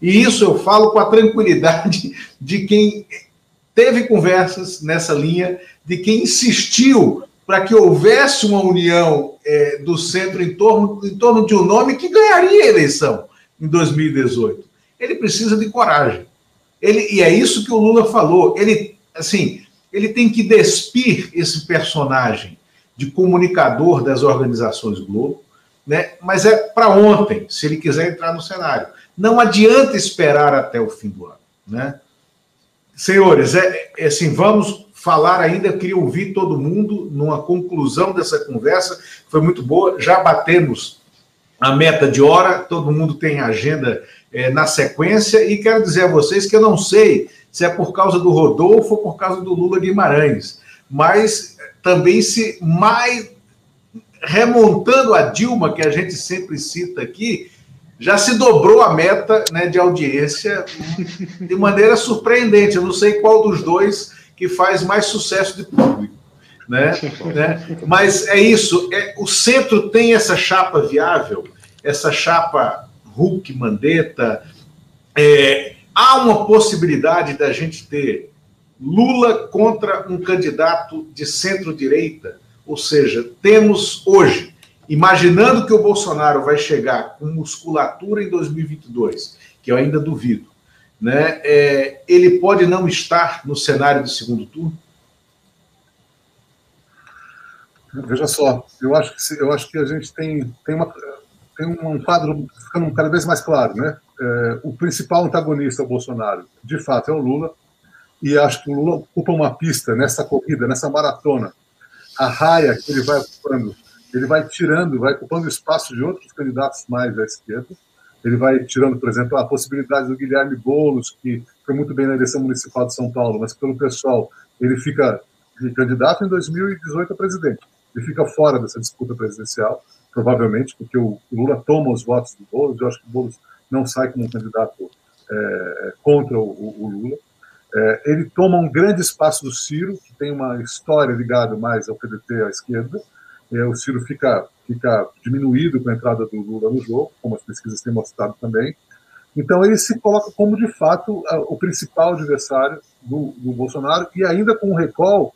E isso eu falo com a tranquilidade de quem teve conversas nessa linha, de quem insistiu para que houvesse uma união é, do centro em torno, em torno de um nome que ganharia a eleição em 2018. Ele precisa de coragem. Ele, e é isso que o Lula falou. Ele, assim, ele tem que despir esse personagem de comunicador das organizações Globo, né? mas é para ontem, se ele quiser entrar no cenário. Não adianta esperar até o fim do ano. Né? Senhores, é, é assim, vamos falar ainda, eu queria ouvir todo mundo numa conclusão dessa conversa, foi muito boa. Já batemos a meta de hora, todo mundo tem agenda é, na sequência, e quero dizer a vocês que eu não sei se é por causa do Rodolfo ou por causa do Lula Guimarães, mas também se mais remontando a Dilma, que a gente sempre cita aqui, já se dobrou a meta né, de audiência de maneira surpreendente. Eu não sei qual dos dois que faz mais sucesso de público. Né? né? Mas é isso, é, o centro tem essa chapa viável, essa chapa Hulk, Mandetta. É, há uma possibilidade da gente ter Lula contra um candidato de centro-direita, ou seja, temos hoje, imaginando que o Bolsonaro vai chegar com musculatura em 2022, que eu ainda duvido, né, é, ele pode não estar no cenário de segundo turno? Veja só, eu acho que, eu acho que a gente tem, tem, uma, tem um quadro ficando cada vez mais claro. Né? É, o principal antagonista ao Bolsonaro, de fato, é o Lula, e acho que o Lula ocupa uma pista nessa corrida, nessa maratona. A raia que ele vai ocupando, ele vai tirando, vai ocupando espaço de outros candidatos mais à esquerda, ele vai tirando, por exemplo, a possibilidade do Guilherme Boulos, que foi muito bem na eleição municipal de São Paulo, mas pelo pessoal, ele fica candidato em 2018 a presidente. Ele fica fora dessa disputa presidencial, provavelmente, porque o Lula toma os votos do Boulos. Eu acho que o Boulos não sai como um candidato é, contra o, o Lula. É, ele toma um grande espaço do Ciro, que tem uma história ligada mais ao PDT à esquerda. É, o Ciro fica fica diminuído com a entrada do Lula no jogo, como as pesquisas têm mostrado também. Então ele se coloca como de fato o principal adversário do, do Bolsonaro e ainda com o recall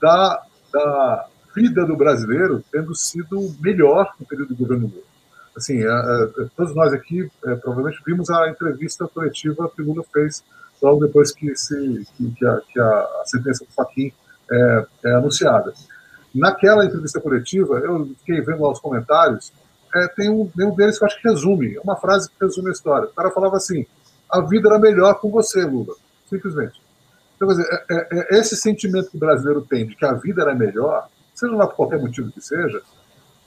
da, da vida do brasileiro tendo sido melhor no período do governo Lula. Assim, a, a, todos nós aqui é, provavelmente vimos a entrevista coletiva que Lula fez logo depois que, se, que, que, a, que a, sentença do Faquin é, é anunciada. Naquela entrevista coletiva, eu fiquei vendo lá os comentários, é, tem um, um deles que eu acho que resume, uma frase que resume a história. O cara falava assim: a vida era melhor com você, Lula. Simplesmente. Então, quer dizer, é, é, é esse sentimento que o brasileiro tem de que a vida era melhor, seja lá por qualquer motivo que seja,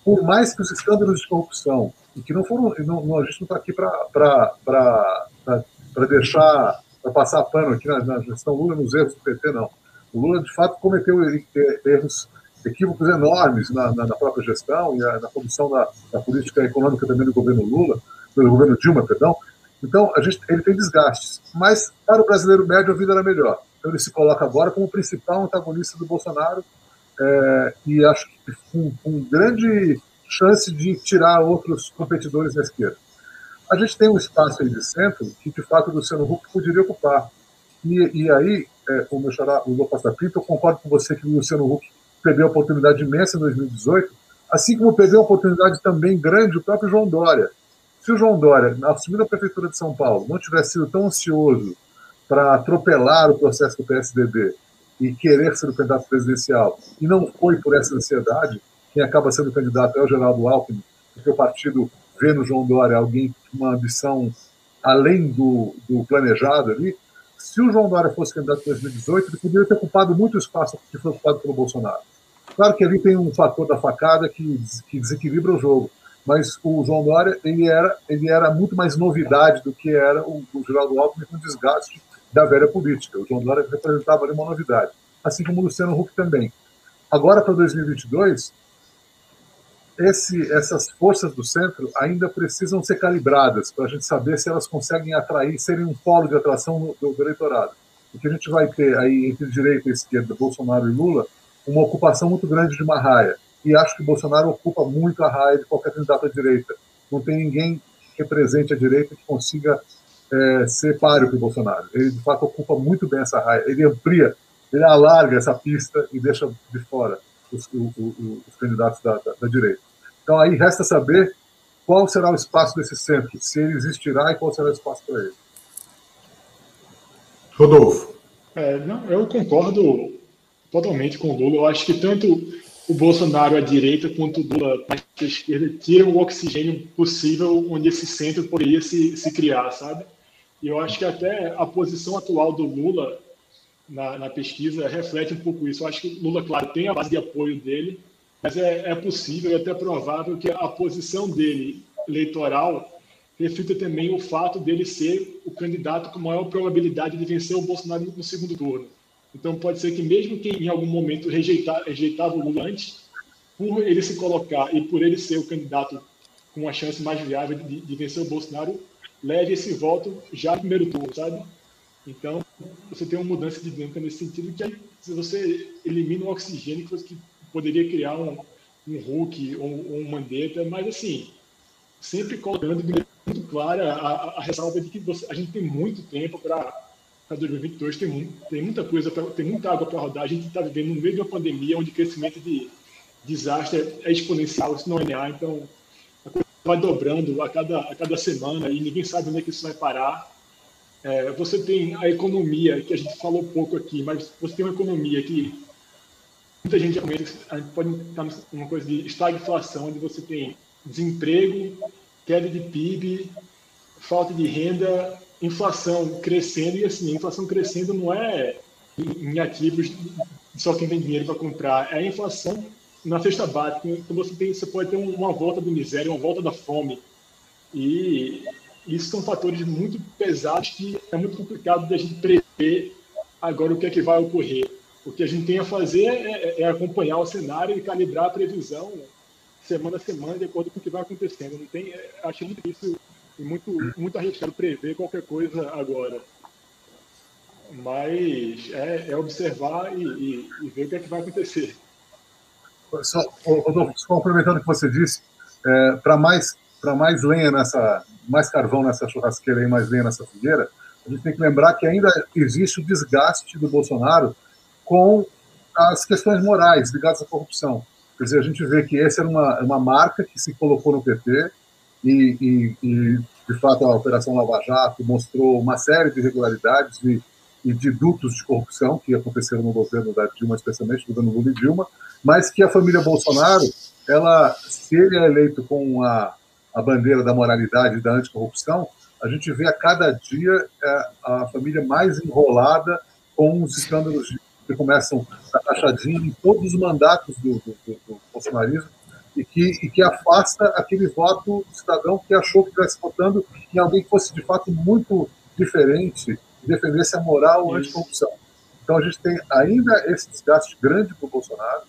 por mais que os escândalos de corrupção, e que não foram. Não, não, a gente não está aqui para deixar, para passar pano aqui na, na gestão Lula nos erros do PT, não. O Lula, de fato, cometeu erros equívocos enormes na, na, na própria gestão e a, na condução da, da, política econômica também do governo Lula, do governo Dilma, perdão. Então, a gente, ele tem desgastes. Mas, para o brasileiro médio, a vida era melhor. Então, ele se coloca agora como o principal antagonista do Bolsonaro é, e acho que com, com grande chance de tirar outros competidores da esquerda. A gente tem um espaço aí de centro que, de fato, o Luciano Huck poderia ocupar. E, e aí, é, o meu xará, o Lula Costa Pinto, eu concordo com você que o Luciano Huck perdeu a oportunidade imensa em 2018, assim como perdeu a oportunidade também grande o próprio João Dória. Se o João Dória, assumindo a prefeitura de São Paulo, não tivesse sido tão ansioso para atropelar o processo do PSDB e querer ser o candidato presidencial, e não foi por essa ansiedade, quem acaba sendo candidato é o Geraldo Alckmin, porque o partido vê no João Dória alguém com uma ambição além do, do planejado ali. Se o João Dória fosse candidato em 2018, ele poderia ter ocupado muito espaço que foi ocupado pelo Bolsonaro. Claro que ali tem um fator da facada que, que desequilibra o jogo, mas o João Dória ele era, ele era muito mais novidade do que era o, o Geraldo Alckmin com desgaste da velha política. O João Dória representava ali uma novidade, assim como o Luciano Huck também. Agora, para 2022, esse, essas forças do centro ainda precisam ser calibradas para a gente saber se elas conseguem atrair, serem um polo de atração do, do eleitorado. Porque a gente vai ter aí entre direita e esquerda, Bolsonaro e Lula, uma ocupação muito grande de uma raia. E acho que Bolsonaro ocupa muito a raia de qualquer candidato à direita. Não tem ninguém que represente a direita que consiga é, ser páreo para o Bolsonaro. Ele, de fato, ocupa muito bem essa raia. Ele amplia, ele alarga essa pista e deixa de fora os, os candidatos da, da, da, direita. Então, aí resta saber qual será o espaço desse centro, se ele existirá e qual será o espaço para ele. Rodolfo. É, não, eu concordo totalmente com o Lula. Eu acho que tanto o Bolsonaro à direita quanto o Lula à esquerda tiram o oxigênio possível onde esse centro poderia se, se criar, sabe? E eu acho que até a posição atual do Lula na, na, pesquisa reflete um pouco isso. Eu acho que Lula, claro, tem a base de apoio dele, mas é, é possível e até provável que a posição dele eleitoral reflita também o fato dele ser o candidato com maior probabilidade de vencer o Bolsonaro no segundo turno. Então pode ser que mesmo quem em algum momento rejeitar, rejeitava o Lula antes, por ele se colocar e por ele ser o candidato com uma chance mais viável de, de vencer o Bolsonaro, leve esse voto já no primeiro turno, sabe? Então, você tem uma mudança de dinâmica nesse sentido que aí, se você elimina o oxigênio que poderia criar um, um Hulk ou, ou um Mandetta, mas assim, sempre colocando muito clara a, a, ressalva de que você, a gente tem muito tempo para 2022, tem, tem muita coisa, pra, tem muita água para rodar. A gente está vivendo no meio de uma pandemia onde o crescimento de desastre é exponencial, isso não é linear, então vai dobrando a cada, a cada semana e ninguém sabe onde é que isso vai parar. É, você tem a economia, que a gente falou pouco aqui, mas você tem uma economia que muita gente comenta, a gente pode estar numa coisa de estagflação, onde você tem desemprego, queda de PIB, falta de renda, inflação crescendo, e assim, inflação crescendo não é em ativos só quem tem dinheiro para comprar, é a inflação na cesta básica, então você, tem, você pode ter uma volta da miséria, uma volta da fome. E isso são fatores muito pesados que é muito complicado de a gente prever agora o que é que vai ocorrer. O que a gente tem a fazer é, é, é acompanhar o cenário e calibrar a previsão semana a semana de acordo com o que vai acontecendo. Não tem, é, acho muito difícil e muito, muito arriscado prever qualquer coisa agora. Mas é, é observar e, e, e ver o que é que vai acontecer só, Rodolfo, complementando o que você disse, é, para mais, mais lenha nessa, mais carvão nessa churrasqueira e mais lenha nessa fogueira, a gente tem que lembrar que ainda existe o desgaste do Bolsonaro com as questões morais ligadas à corrupção. Quer dizer, a gente vê que essa era uma, uma marca que se colocou no PT e, e, e de fato, a Operação Lava Jato mostrou uma série de irregularidades e, e de dutos de corrupção que aconteceram no governo da Dilma, especialmente no governo Lula e Dilma, mas que a família Bolsonaro, ela, se ele é eleito com a, a bandeira da moralidade e da anticorrupção, a gente vê a cada dia é, a família mais enrolada com os escândalos que começam a taxadinha em todos os mandatos do, do, do, do bolsonarismo e que, e que afasta aquele voto do cidadão que achou que estivesse votando em alguém que fosse de fato muito diferente e defendesse a moral a anticorrupção. Então a gente tem ainda esse desgaste grande para o Bolsonaro,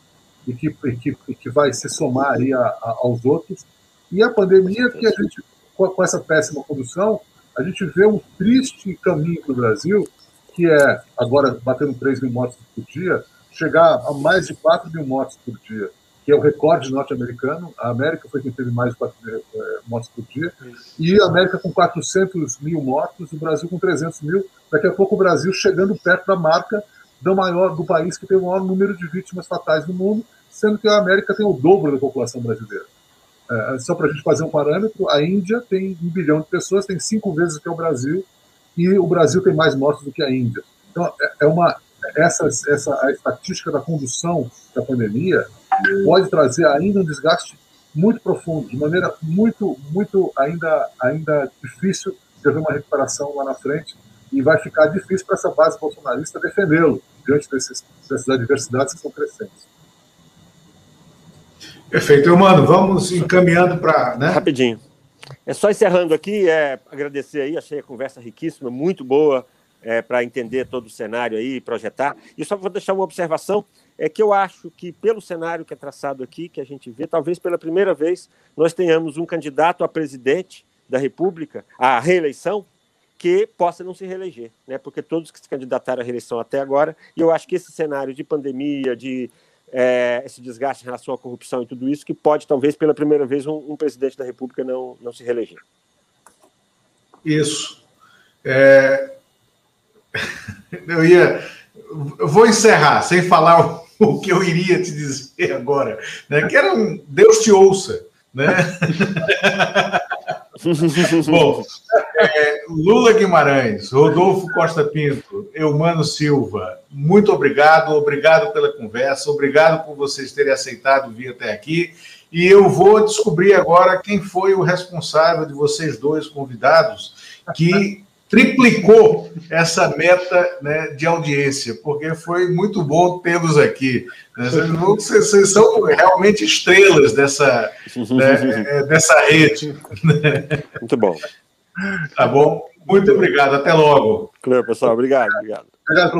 e que, e que, e que vai se somar aí a, a, aos outros. E a pandemia, que a gente, com, com essa péssima condução, a gente vê um triste caminho para o Brasil, que é, agora batendo 3 mil mortes por dia, chegar a mais de 4 mil mortes por dia, que é o recorde norte-americano. A América foi quem teve mais de 4 mil é, mortes por dia. E a América com 400 mil mortos, o Brasil com 300 mil. Daqui a pouco o Brasil chegando perto da marca do maior do país que tem o maior número de vítimas fatais no mundo, sendo que a América tem o dobro da população brasileira. É, só para a gente fazer um parâmetro, a Índia tem um bilhão de pessoas, tem cinco vezes o que é o Brasil, e o Brasil tem mais mortos do que a Índia. Então, é, é uma, essa, essa, a estatística da condução da pandemia pode trazer ainda um desgaste muito profundo, de maneira muito, muito ainda, ainda difícil de haver uma recuperação lá na frente, e vai ficar difícil para essa base bolsonarista defendê-lo diante desses, dessas adversidades que são crescentes. Perfeito. mano, vamos encaminhando para. Né? Rapidinho. É só encerrando aqui, é, agradecer aí, achei a conversa riquíssima, muito boa, é, para entender todo o cenário aí, projetar. E só vou deixar uma observação, é que eu acho que pelo cenário que é traçado aqui, que a gente vê, talvez pela primeira vez nós tenhamos um candidato a presidente da República, a reeleição, que possa não se reeleger, né? Porque todos que se candidataram à reeleição até agora, e eu acho que esse cenário de pandemia, de é, esse desgaste em relação à corrupção e tudo isso, que pode, talvez, pela primeira vez, um, um presidente da República não, não se reeleger. Isso. É... Eu ia. Eu vou encerrar sem falar o que eu iria te dizer agora, né? Que era um Deus te ouça, né? Bom, é, Lula Guimarães, Rodolfo Costa Pinto, Eumano Silva, muito obrigado, obrigado pela conversa, obrigado por vocês terem aceitado vir até aqui. E eu vou descobrir agora quem foi o responsável de vocês dois convidados que triplicou essa meta né, de audiência, porque foi muito bom tê-los aqui. Vocês, vocês, são realmente estrelas dessa, né, é, dessa rede. Muito bom. Tá bom? Muito obrigado. Até logo. Claro, pessoal. Obrigado. Obrigado. Obrigado